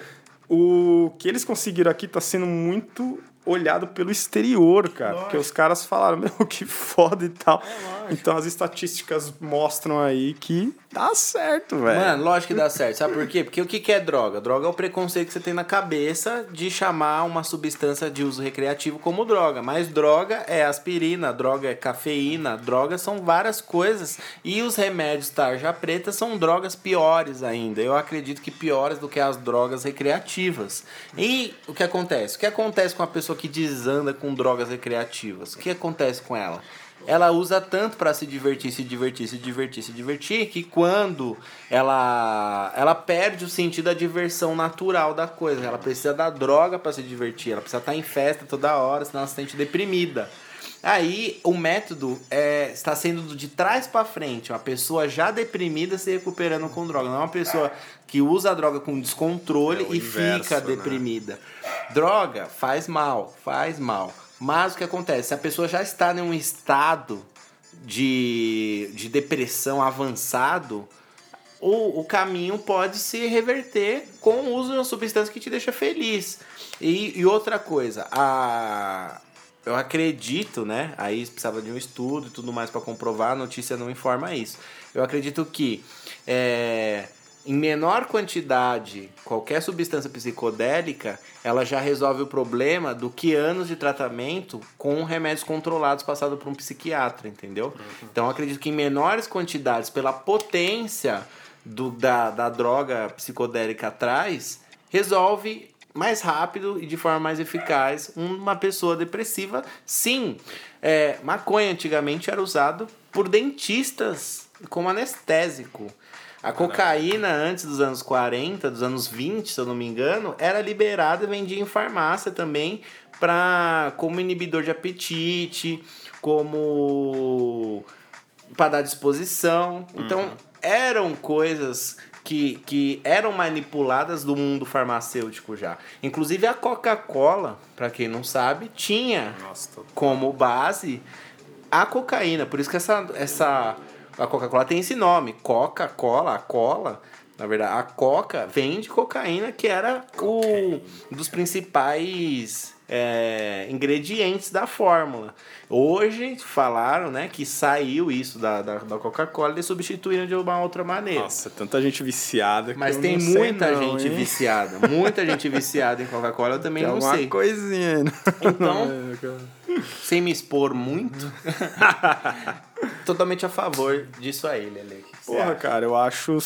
o que eles conseguiram aqui está sendo muito olhado pelo exterior, cara. Porque os caras falaram, *laughs* meu, que foda e tal. então as estatísticas mostram aí que dá certo, velho. Mano, lógico que dá certo. Sabe por quê? Porque o que é droga? Droga é o preconceito que você tem na cabeça de chamar uma substância de uso recreativo como droga. Mas droga é aspirina, droga é cafeína, drogas são várias coisas. E os remédios tarja preta são drogas piores ainda. Eu acredito que piores do que as drogas recreativas. E o que acontece? O que acontece com a pessoa que desanda com drogas recreativas? O que acontece com ela? Ela usa tanto para se divertir, se divertir, se divertir, se divertir, que quando ela ela perde o sentido da diversão natural da coisa. Ela precisa da droga para se divertir, ela precisa estar em festa toda hora, senão ela se sente deprimida. Aí o método é, está sendo de trás para frente, uma pessoa já deprimida se recuperando com droga, não é uma pessoa que usa a droga com descontrole É e inverso, fica né? deprimida. Droga faz mal, faz mal. Mas o que acontece? Se a pessoa já está em um estado de, de depressão avançado, o, o caminho pode se reverter com o uso de uma substância que te deixa feliz. E, e outra coisa, a, eu acredito, né? Aí precisava de um estudo e tudo mais para comprovar, a notícia não informa isso. Eu acredito que é, em menor quantidade, qualquer substância psicodélica, ela já resolve o problema do que anos de tratamento com remédios controlados passados por um psiquiatra, entendeu? Então eu acredito que em menores quantidades, pela potência do, da, da droga psicodélica atrás, resolve mais rápido e de forma mais eficaz uma pessoa depressiva. Sim, é, maconha antigamente era usado por dentistas como anestésico. A cocaína, antes dos anos 40, dos anos 20, se eu não me engano, era liberada e vendia em farmácia também pra, como inibidor de apetite, como para dar disposição. Então, eram coisas que, que eram manipuladas do mundo farmacêutico já. Inclusive a Coca-Cola, para quem não sabe, tinha Nossa, tô- como base a cocaína. Por isso que essa, essa a Coca-Cola tem esse nome, Coca-Cola, a cola. Na verdade, a Coca vem de cocaína, que era o, um dos principais é, ingredientes da fórmula. Hoje falaram né, que saiu isso da, da, da Coca-Cola e substituíram de uma outra maneira. Nossa, tanta gente viciada que Mas tem não muita não, gente hein? viciada. Muita gente viciada em Coca-Cola, eu também Tem *laughs* não alguma sei. coisinha né? Então- *laughs* É, cara. Sem me expor muito. *laughs* Totalmente a favor disso aí, Lele. Porra, acha? cara, eu acho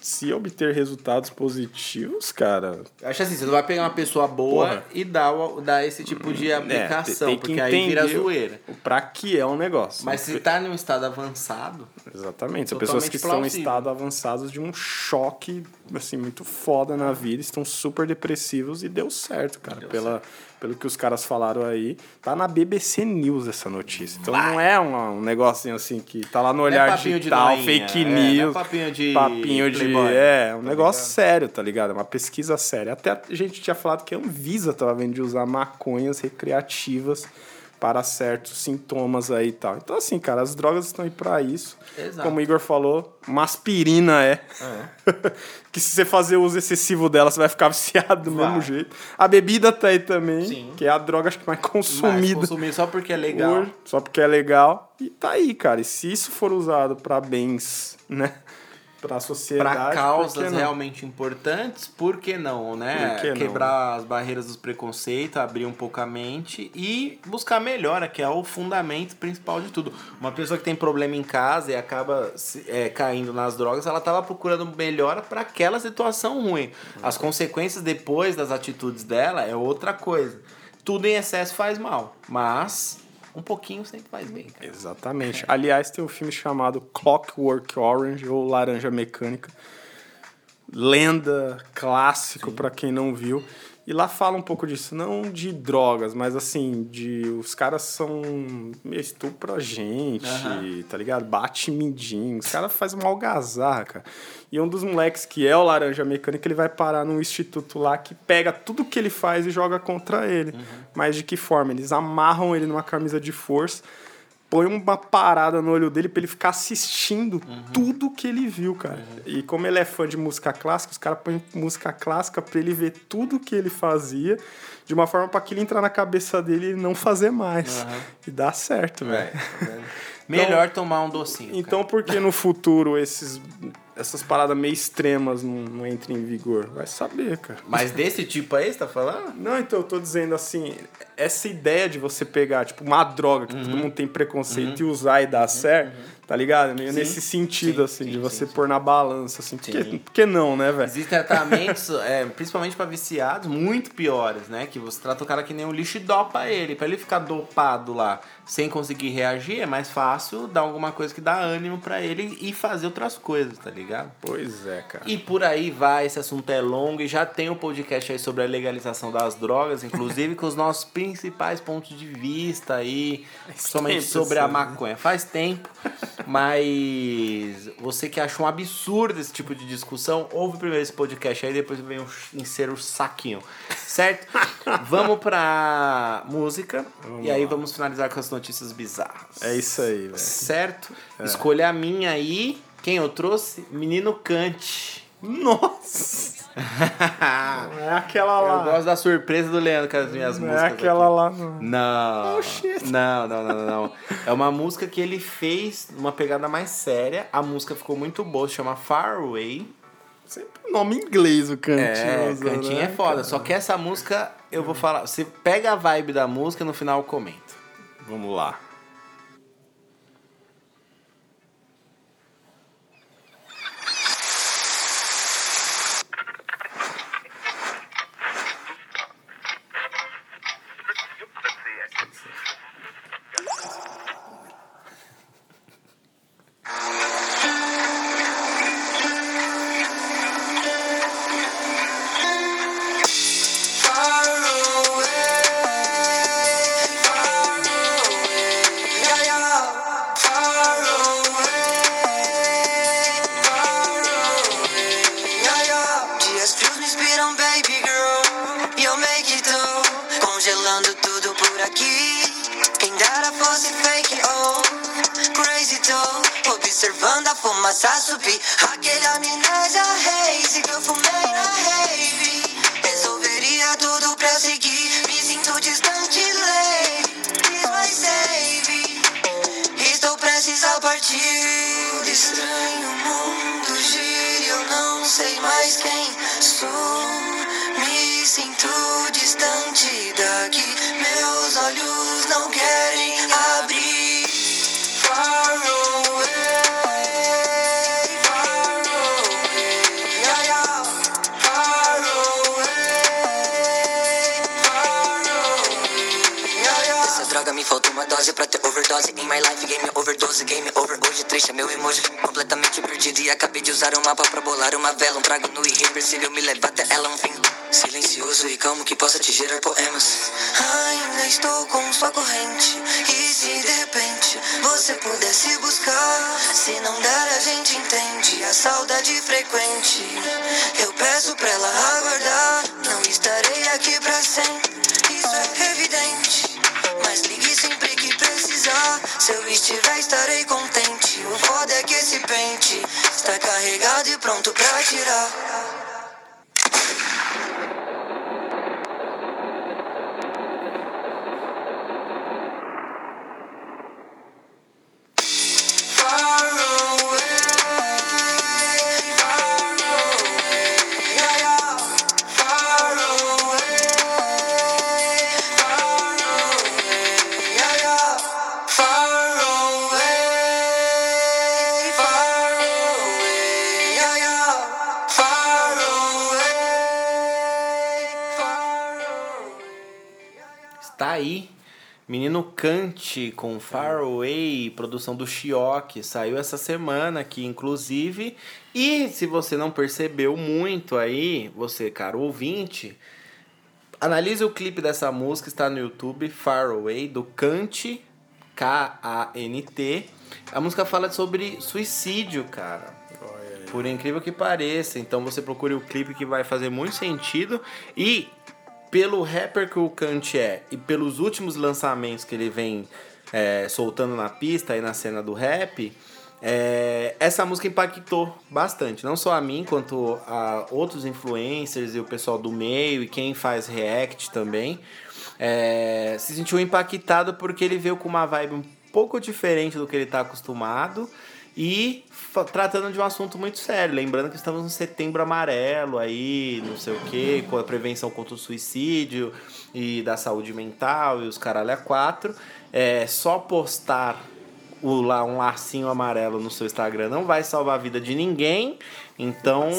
se obter resultados positivos, cara, Eu Acho assim, você não vai pegar uma pessoa boa Porra. e dar, dar esse tipo de aplicação, É, tem que porque aí vira zoeira. o pra que é um negócio. Mas se tá num estado avançado, Exatamente. São pessoas que estão em plausível. estado avançado de um choque, assim, muito foda na vida, estão super depressivos e deu certo, cara. pela, Pelo que os caras falaram aí. Tá na BBC News essa notícia. Então não é um, um negocinho assim que tá lá no olhar papinho de digital, fake é, não é news. papinho de Papinho de. playboy, É, um tá negócio ligado? sério, tá ligado? É uma pesquisa séria. Até a gente tinha falado que a Anvisa tava vendo de usar maconhas recreativas para certos sintomas aí e tal. Então, assim, cara, as drogas estão aí pra isso. Exato. Como o Igor falou, uma aspirina é. *laughs* que se você fazer uso excessivo dela, você vai ficar viciado do Vai. mesmo jeito. A bebida tá aí também, Sim. que é a droga acho que mais consumida consumir só porque é legal. hoje, só porque é legal. E tá aí, cara. E se isso for usado para bens, né? Pra sociedade. Para causas não? realmente importantes, por que não, né? Que não? Quebrar as barreiras dos preconceitos, abrir um pouco a mente e buscar melhora, que é o fundamento principal de tudo. Uma pessoa que tem problema em casa e acaba é, caindo nas drogas, ela estava procurando melhora para aquela situação ruim. As consequências depois das atitudes dela é outra coisa. Tudo em excesso faz mal, mas um pouquinho sempre faz bem, cara. Exatamente. Aliás, tem um filme chamado Clockwork Orange ou Laranja Mecânica. Lenda, clássico pra quem não viu. E lá fala um pouco disso, não de drogas, mas assim, de os caras são estupro a gente, Aham. tá ligado? Bate mindinho, os caras fazem uma algazarra, cara. E um dos moleques que é o Laranja Mecânica, ele vai parar num instituto lá que pega tudo que ele faz e joga contra ele. Mas de que forma? Eles amarram ele numa camisa de força põe uma parada no olho dele pra ele ficar assistindo tudo que ele viu, cara. E como ele é fã de música clássica, os caras põem música clássica pra ele ver tudo que ele fazia, de uma forma pra aquilo entrar na cabeça dele e não fazer mais. E dá certo, velho. Melhor tomar um docinho. Então, por que no futuro esses, essas paradas meio extremas não, não entram em vigor? Vai saber, cara. Mas desse tipo aí, você tá falando? Não, então eu tô dizendo assim, essa ideia de você pegar, tipo, uma droga que Uhum. todo mundo tem preconceito e usar e dar certo, tá ligado? Meio nesse sentido, sim, assim, de sim, você sim, pôr na balança, assim. Por que, Sim. por que não, né, velho? Existem tratamentos, *laughs* é, principalmente pra viciados, muito piores, né? Que você trata o cara que nem um lixo e dopa ele. Pra ele ficar dopado lá sem conseguir reagir, é mais fácil dar alguma coisa que dá ânimo pra ele e fazer outras coisas, tá ligado? Pois é, cara. E por aí vai, esse assunto é longo e já tem um podcast aí sobre a legalização das drogas, inclusive com os nossos principais pontos de vista aí, somente tempo sobre isso, a né? maconha. Faz tempo, mas você que acha um absurdo esse tipo de discussão, ouve primeiro esse podcast aí, depois vem insera o saquinho, certo? *laughs* vamos pra música e aí vamos finalizar com as notícias bizarras. É isso aí, velho. Certo? Escolha a minha aí. Quem eu trouxe? Menino Kant. Nossa! Não é aquela Eu lá. gosto da surpresa do Leandro com as minhas Não músicas. é aquela aqui. lá, não. Não. Oh, não, não, não, não, não. É uma música que ele fez numa pegada mais séria. A música ficou muito boa, se chama Far Away. Sempre nome inglês o cantinho. É, usa, cantinho né, é foda. cara? Só que essa música, eu vou falar. Você pega a vibe da música no final comenta. Vamos lá. Prestes a partir. Estranho mundo gira. Eu não sei mais quem sou. Me sinto distante daqui. Meus olhos não querem abrir. Dose pra ter overdose. In my life, game overdose, game over. Hoje triste é meu emoji, completamente perdido. E acabei de usar um mapa pra bolar uma vela Um trago no irreversível. Me leva até ela um fim Silencioso e calmo que possa te gerar poemas. Ainda estou com sua corrente. E se de repente você pudesse buscar Se não der a gente entende. A saudade frequente. Eu peço pra ela aguardar. Não estarei aqui pra sempre. Isso é evidente mas ligue sempre que precisar. Se eu estiver, estarei contente. O foda é que esse pente está carregado e pronto pra tirar. Com Far Away, produção do Chioque, saiu essa semana aqui, inclusive. E se você não percebeu muito aí, você, cara, ouvinte, analise o clipe dessa música, está no YouTube, Far Away, do Kant, K-A-N-T. A música fala sobre suicídio, cara. Por incrível que pareça. Então você procure o clipe que vai fazer muito sentido. E pelo rapper que o Kant é e pelos últimos lançamentos que ele vem é, soltando na pista aí na cena do rap, é, essa música impactou bastante, não só a mim, quanto a outros influencers e o pessoal do meio e quem faz react também. É, se sentiu impactado porque ele veio com uma vibe um pouco diferente do que ele está acostumado e tratando de um assunto muito sério. Lembrando que estamos no setembro amarelo aí, não sei o que, com a prevenção contra o suicídio e da saúde mental e os caralho a quatro. É, só postar o, lá, um lacinho amarelo no seu Instagram não vai salvar a vida de ninguém. Então.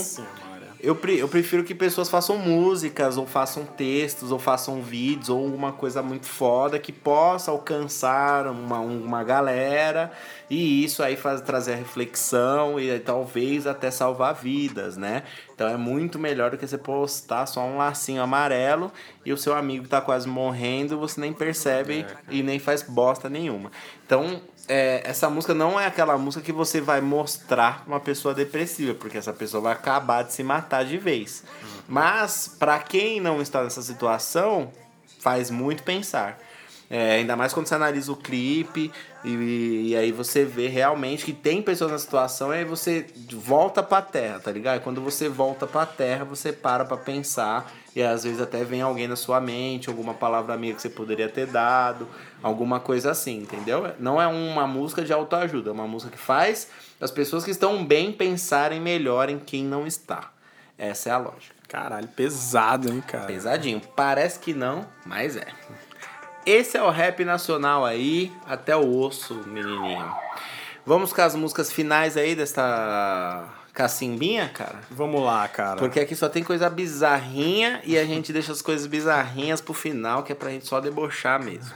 Eu, pre- eu prefiro que pessoas façam músicas, ou façam textos, ou façam vídeos, ou alguma coisa muito foda que possa alcançar uma, uma galera e isso aí faz trazer a reflexão e talvez até salvar vidas, né? Então é muito melhor do que você postar só um lacinho amarelo e o seu amigo tá quase morrendo, você nem percebe e nem faz bosta nenhuma. Então, é, essa música não é aquela música que você vai mostrar uma pessoa depressiva, porque essa pessoa vai acabar de se matar de vez. Mas, pra quem não está nessa situação, faz muito pensar. É, ainda mais quando você analisa o clipe e, e aí você vê realmente que tem pessoas na situação e aí você volta pra terra, tá ligado? E quando você volta pra terra, você para pra pensar e às vezes até vem alguém na sua mente, alguma palavra amiga que você poderia ter dado, alguma coisa assim, entendeu? Não é uma música de autoajuda, é uma música que faz as pessoas que estão bem pensarem melhor em quem não está. Essa é a lógica. Caralho, pesado, hein, cara? Pesadinho. Parece que não, mas é. Esse é o rap nacional aí, até o osso, menininho. Vamos com as músicas finais aí desta cacimbinha, cara? Vamos lá, cara. Porque aqui só tem coisa bizarrinha e a gente deixa as coisas bizarrinhas pro final, que é pra gente só debochar mesmo.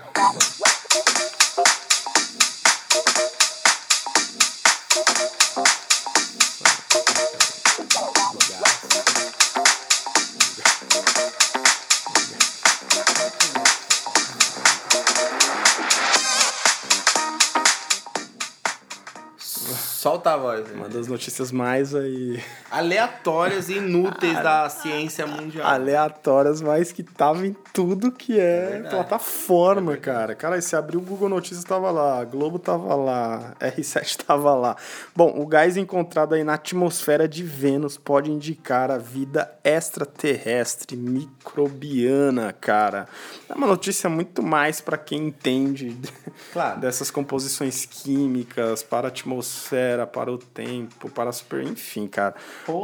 Solta a voz. Uma das notícias mais aí Aleatórias e inúteis da ciência mundial. aleatórias, mas que tava em tudo que é, verdade. plataforma, cara. Cara, aí você abriu o Google Notícias, tava lá, Globo tava lá, R7 *laughs* tava lá. Bom, o gás encontrado aí na atmosfera de Vênus pode indicar a vida extraterrestre microbiana, cara. É uma notícia muito mais para quem entende *laughs* Claro. dessas composições químicas para a atmosfera, para o tempo, para a super, enfim, cara.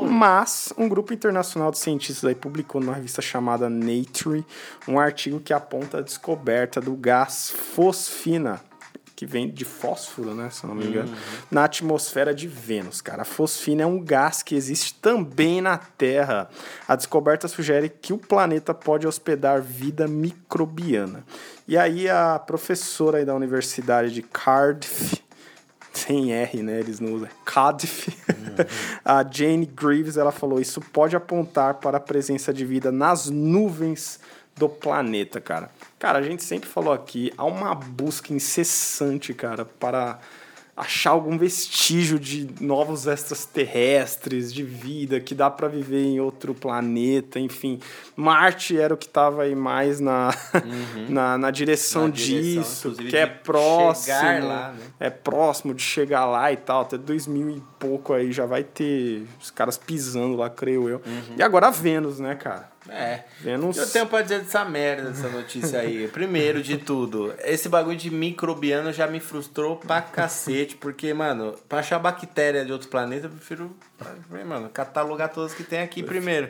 Mas um grupo internacional de cientistas aí publicou numa revista chamada Nature um artigo que aponta a descoberta do gás fosfina que vem de fósforo, né, se não me engano, na atmosfera de Vênus, cara. A fosfina é um gás que existe também na Terra. A descoberta sugere que o planeta pode hospedar vida microbiana. E aí a professora aí da Universidade de Cardiff, sem R, né? Eles não usam. Cardiff. *laughs* a Jane Greaves, ela falou: isso pode apontar para a presença de vida nas nuvens do planeta, cara. Cara, a gente sempre falou aqui, há uma busca incessante, cara, para achar algum vestígio de novos extraterrestres, de vida, que dá para viver em outro planeta, enfim. Marte era o que tava aí mais na, *laughs* na, na direção Uhum. Na direção, disso, inclusive, que é próximo. lá, né? É próximo de chegar lá e tal. Até 2000 e pouco aí já vai ter os caras pisando lá, creio eu. Uhum. E agora a Vênus, né, cara? É. Vênus. Eu tenho pra dizer dessa merda, dessa notícia aí. *laughs* Primeiro de tudo, esse bagulho de microbiano já me frustrou pra cacete, porque, mano, pra achar bactéria de outro planeta, eu prefiro, mano, catalogar todas que tem aqui primeiro.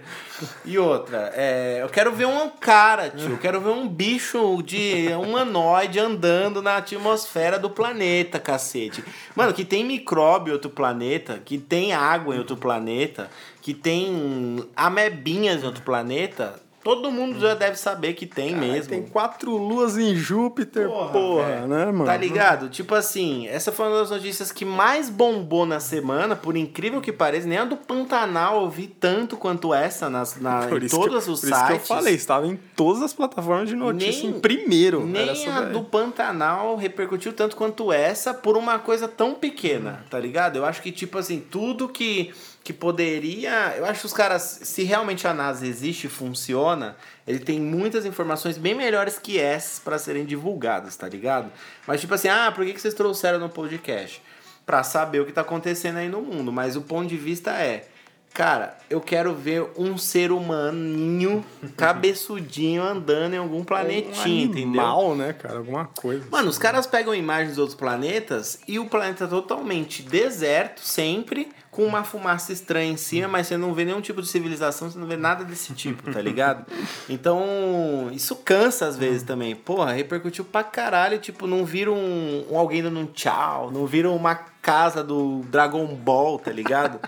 E outra, é, eu quero ver um cara, tio, eu quero ver um bicho de humanoide andando na atmosfera do planeta, cacete. Mano, que tem micróbio em outro planeta, que tem água em outro planeta, que tem amebinhas em outro planeta, todo mundo já deve saber que tem Caralho, mesmo. Tem quatro luas em Júpiter, porra, velho. né, mano? Tá ligado? Tipo assim, essa foi uma das notícias que mais bombou na semana, por incrível que pareça. Nem a do Pantanal eu vi tanto quanto essa nas, na, *laughs* Por em isso todos que, os por isso sites. que eu falei, estava em todas as plataformas de notícia Nem- em primeiro. Nem a do Pantanal repercutiu tanto quanto essa por uma coisa tão pequena, tá ligado? Eu acho que, tipo assim, tudo que, que poderia. Eu acho que os caras, se realmente a NASA existe e funciona, ele tem muitas informações bem melhores que essas para serem divulgadas, tá ligado? Mas tipo assim, ah, por que que vocês trouxeram no podcast? Pra saber o que tá acontecendo aí no mundo. Mas o ponto de vista é. Cara, eu quero ver um ser humaninho *laughs* cabeçudinho andando em algum planetinha, um entendeu? animal, né, cara? Alguma coisa. Mano, os caras pegam imagens de outros planetas e o planeta é totalmente deserto, sempre, com uma fumaça estranha em cima, mas você não vê nenhum tipo de civilização, você não vê nada desse tipo, tá ligado? *laughs* Então, isso cansa às vezes também. Porra, repercutiu pra caralho, tipo, não vira um, um alguém dando um tchau, não vira uma casa do Dragon Ball, tá ligado?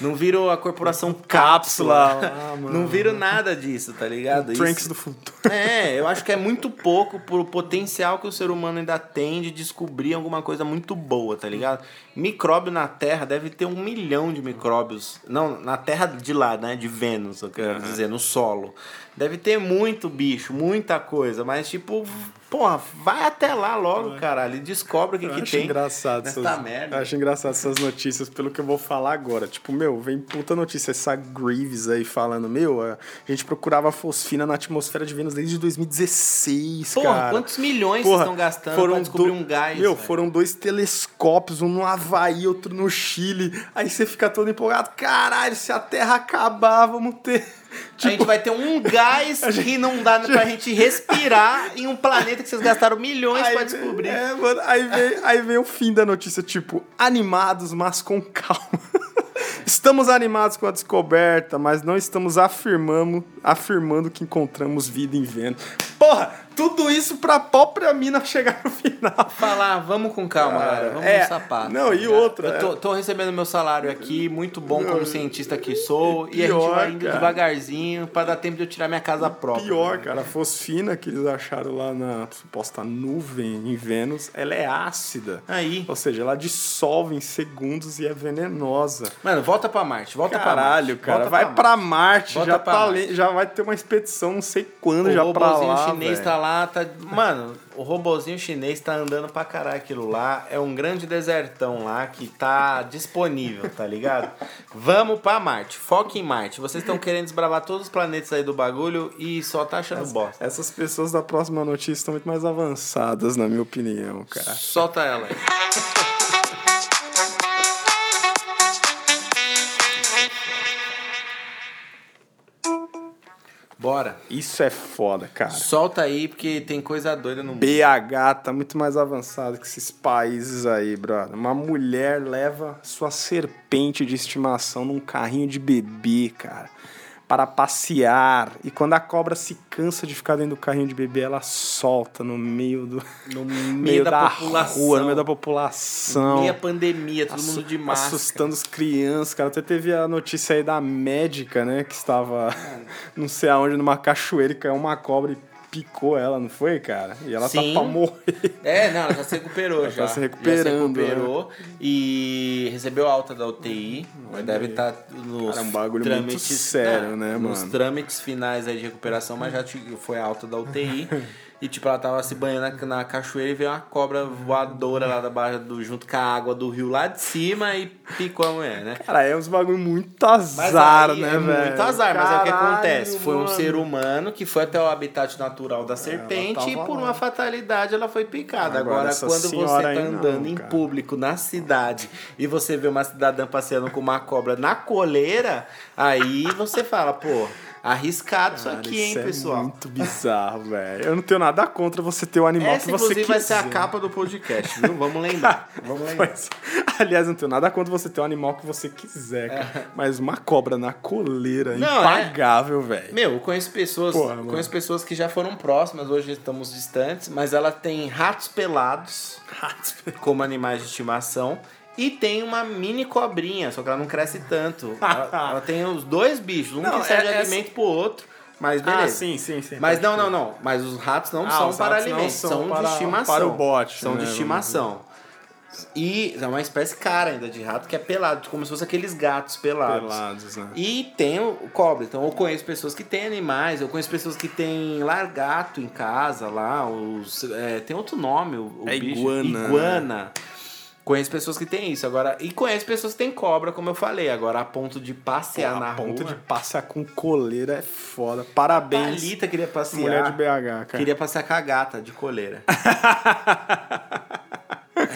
Não viram a corporação *laughs* cápsula. Ah, não viram nada disso, tá ligado? Trunks Isso- do futuro. *laughs* é, eu acho que é muito pouco pro potencial que o ser humano ainda tem de descobrir alguma coisa muito boa, tá ligado? Micróbio na Terra deve ter um milhão de micróbios. Não, na Terra de lá, né? De Vênus, eu quero dizer, no solo. Deve ter muito bicho, muita coisa, mas tipo, porra, vai até lá logo, caralho, e descobre o que, Eu que acho tem. engraçado nessa essas, merda. Eu acho engraçado essas notícias pelo que eu vou falar agora. Tipo, meu, vem puta notícia essa Greaves aí falando, meu, a gente procurava fosfina na atmosfera de Vênus desde 2016, Porra, cara. quantos milhões Porra, vocês estão gastando pra descobrir do- um gás? Meu, velho? foram dois telescópios, um no Havaí, outro no Chile. Aí você fica todo empolgado. Caralho, se a Terra acabar, vamos ter. A gente vai ter um *laughs* gás que não dá pra gente respirar em um planeta que vocês gastaram milhões pra Aí descobrir. Vem, é, mano, aí vem, aí vem o fim da notícia, tipo, animados, mas com calma. *laughs* Estamos animados com a descoberta, mas não estamos afirmando, afirmando que encontramos vida em Vênus. Porra, tudo isso pra própria mina chegar no final. Falar, vamos com calma, Cara, galera. Vamos é, no sapato. não, e outra, Eu tô, tô recebendo meu salário aqui, muito bom como cientista que sou. e a gente Pior, vai indo cara. devagarzinho pra dar tempo de eu tirar minha casa própria. Pior, cara, a fosfina que eles acharam lá na suposta nuvem em Vênus, ela é ácida. Aí. Ou seja, ela dissolve em segundos e é venenosa. Mano, volta pra Marte. Volta Caralho, pra cara, Marte. Volta vai pra Marte, Volta já, pra tá Marte. já vai ter uma expedição não sei quando O já pra lá, chinês velho. tá lá, tá. Mano, o robozinho chinês tá andando pra caralho aquilo lá. É um grande desertão lá que tá disponível, tá ligado? Vamos pra Marte. Foca em Marte. Vocês estão querendo desbravar todos os planetas aí do bagulho e só tá achando bosta. Essas pessoas da próxima notícia estão muito mais avançadas, na minha opinião, cara. Solta ela aí. Bora. Isso é foda, cara. Solta aí, porque tem coisa doida no mundo. BH tá muito mais avançado que esses países aí, brother. Uma mulher leva sua serpente de estimação num carrinho de bebê, cara, para passear. E quando a cobra se cansa de ficar dentro do carrinho de bebê, ela solta no meio do No *laughs* meio da, rua, no meio da população. Meia pandemia, todo mundo de máscara. Assustando as crianças, cara. Até teve a notícia aí da médica, né? Que estava *laughs* não sei aonde, numa cachoeira e caiu uma cobra e picou ela, não foi, cara? E ela Sim. tá pra morrer. É, não, ela já se recuperou *laughs* Ela já. tá se recuperando, Já se recuperou e recebeu alta da UTI. Deve estar nos Cara, é um bagulho trâmites... muito sério, né, Nos mano? trâmites finais aí de recuperação, mas já foi alta da UTI. *laughs* E, tipo, ela tava se banhando na, na cachoeira e veio uma cobra voadora lá da barra do, junto com a água do rio lá de cima e picou a mulher, né? Cara, é uns bagulho muito azar, aí né, é velho? muito azar, mas é o que Caralho, acontece. Foi um mano. ser humano que foi até o habitat natural da serpente e por lá. uma fatalidade ela foi picada. Agora, Agora, quando você tá aí não, andando em cara. público na cidade e você vê uma cidadã passeando com uma cobra na coleira, aí você fala, pô, arriscado isso aqui, hein, é pessoal. muito bizarro, velho. Eu não tenho nada contra você ter o animal Essa, que você inclusive, vai ser a quiser. capa do podcast, viu? Vamos lembrar. *laughs* Vamos lembrar. Mas, aliás, não tenho nada contra você ter o animal que você quiser, cara. Mas uma cobra na coleira, Não, impagável, velho. Meu, eu conheço pessoas, Porra, mano. conheço pessoas que já foram próximas, hoje estamos distantes, mas ela tem ratos pelados como animais de estimação e tem uma mini cobrinha, só que ela não cresce tanto. ela, *laughs* ela tem os dois bichos, um Não, que serve de é- essa- alimento pro outro, mas beleza. Ah, sim, sim, sim. Mas não, não, não. Mas os ratos não Ah, são para alimento, são são, para- de estimação. para o bote, São né, de estimação. E é uma espécie cara ainda de rato que é pelado, como se fosse aqueles gatos pelados. Pelados, né? E tem o cobre. Então eu conheço pessoas que têm animais, eu conheço pessoas que têm largato em casa lá, os, é, tem outro nome, o, o É bicho. iguana. Iguana. Conheço pessoas que têm isso. Agora, e conheço pessoas que têm cobra, como eu falei. Agora, a ponto de passear na a ponta rua. de passear com coleira é foda. Parabéns. Thalita queria passear. Mulher de BH, cara. Queria passear com a gata de coleira. *laughs*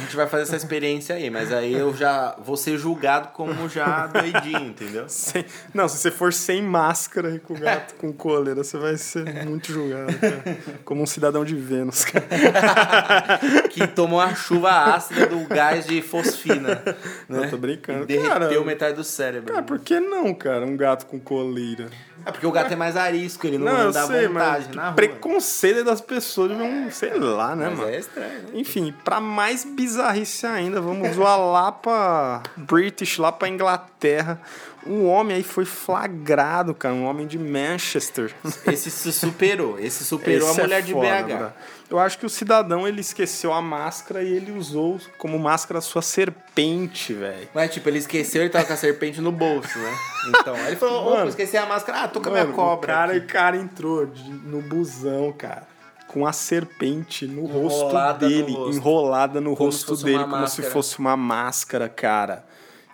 A gente vai fazer essa experiência aí, mas aí eu já vou ser julgado como já doidinho, entendeu? *laughs* Sem- Não, se você for sem máscara e com gato com coleira, você vai ser muito julgado, cara. Como um cidadão de Vênus, cara. *laughs* Que tomou a chuva ácida do gás de fosfina. Né? Eu tô brincando. E derreteu Cara, metade do cérebro. Cara, por que não, cara? Um gato com coleira. É porque o gato é mais arisco, ele não, Não, à sei, vontade na rua. preconceito das pessoas de um, sei lá, né, Mas mano? é estranho, né? Enfim, pra mais bizarrice ainda, vamos zoar lá pra British, lá pra Inglaterra. Um homem aí foi flagrado, cara, um homem de Manchester. *laughs* Esse se superou. Esse superou Esse a é mulher de foda, BH. bro. Eu acho que o cidadão ele esqueceu a máscara e ele usou como máscara a sua serpente, velho. Mas, tipo, ele esqueceu e tava com a serpente no bolso, né? Então, aí ele falou, opa, Mano. esqueci a máscara. Ah, tô com a minha cobra. O cara, o cara entrou de- no busão, cara. Com a serpente no rosto Enrolada no dele, rosto. enrolada no Como rosto dele, como máscara. se fosse uma máscara, cara.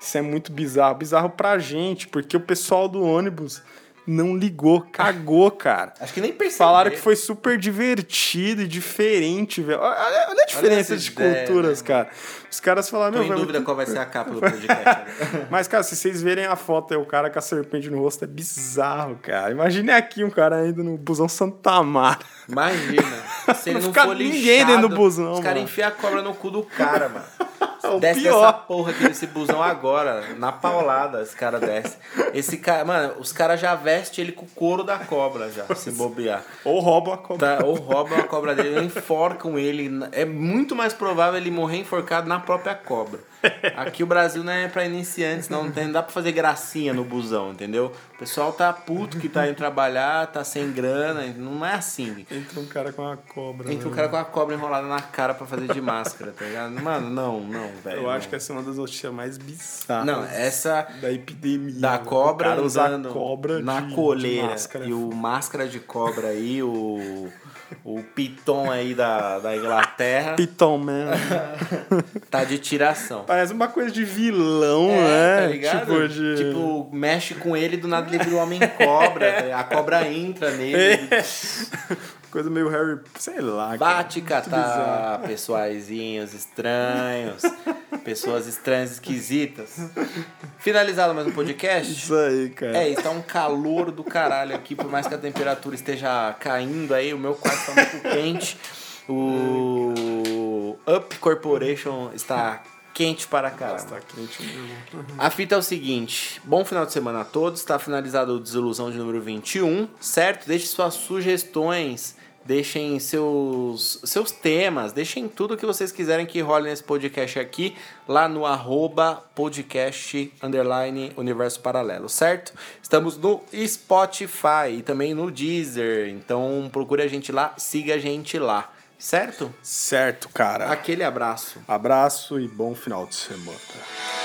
Isso é muito bizarro. Bizarro pra gente, porque o pessoal do ônibus não ligou, cagou, cara. Acho que nem perceberam. Falaram que foi super divertido e diferente, velho. Olha, olha a diferença essa de ideia, culturas, né, cara. Os caras falaram, Tô meu, em dúvida muito- qual vai ser a *laughs* capa do podcast. *laughs* mas, cara, se vocês verem a foto aí, o cara com a serpente no rosto, é bizarro, cara. Imagine aqui um cara indo no busão Santa Amaro. Imagina. *laughs* Se ele Não não, for ninguém lixado, dentro do busão, Os caras enfiam a cobra no cu do cara, mano. *laughs* o desce pior. dessa porra aqui desse busão agora, na paulada, esse cara desce. Esse cara, mano, os caras já vestem ele com o couro da cobra já, se *laughs* bobear. Ou roubam a cobra. Tá, ou roubam a cobra dele, ou enforcam ele. É muito mais provável ele morrer enforcado na própria cobra. Aqui o Brasil não é pra iniciantes, não, não dá pra fazer gracinha no busão, entendeu? O pessoal tá puto que tá indo trabalhar, tá sem grana, não é assim. Entra um cara com uma cobra. Entra né? cara com a cobra enrolada na cara pra fazer de máscara, tá ligado? Mano, não, não, velho. Eu não. acho que essa é uma das notícias mais bizarras. Não, essa Da epidemia. da velho. cobra o cara usar usando cobra na de- de coleira máscara. e o máscara de cobra aí, o, o piton aí da, da Inglaterra, Piton, man. *laughs* tá de tiração. Parece uma coisa de vilão, É, né? tá ligado? Tipo de... Tipo, mexe com ele do nada ele vira um homem cobra, tá a cobra entra nele, *laughs* Coisa meio Harry... Sei lá, bate Muito catar pessoaizinhos estranhos, pessoas estranhas esquisitas. Finalizado mais um podcast? Isso aí, cara. É, está um calor do caralho aqui, por mais que a temperatura esteja caindo aí, o meu quarto está muito quente. O Up Corporation está quente para caralho. Tá quente mesmo. A fita é o seguinte: bom final de semana a todos. Está finalizado o Desilusão de número 21, certo? Deixe suas sugestões, deixem seus, seus temas, deixem tudo que vocês quiserem que role nesse podcast aqui, lá no arroba podcast underline universo paralelo, certo? Estamos no Spotify e também no Deezer, então procure a gente lá, siga a gente lá, certo? Certo, cara. Aquele abraço. Abraço e bom final de semana.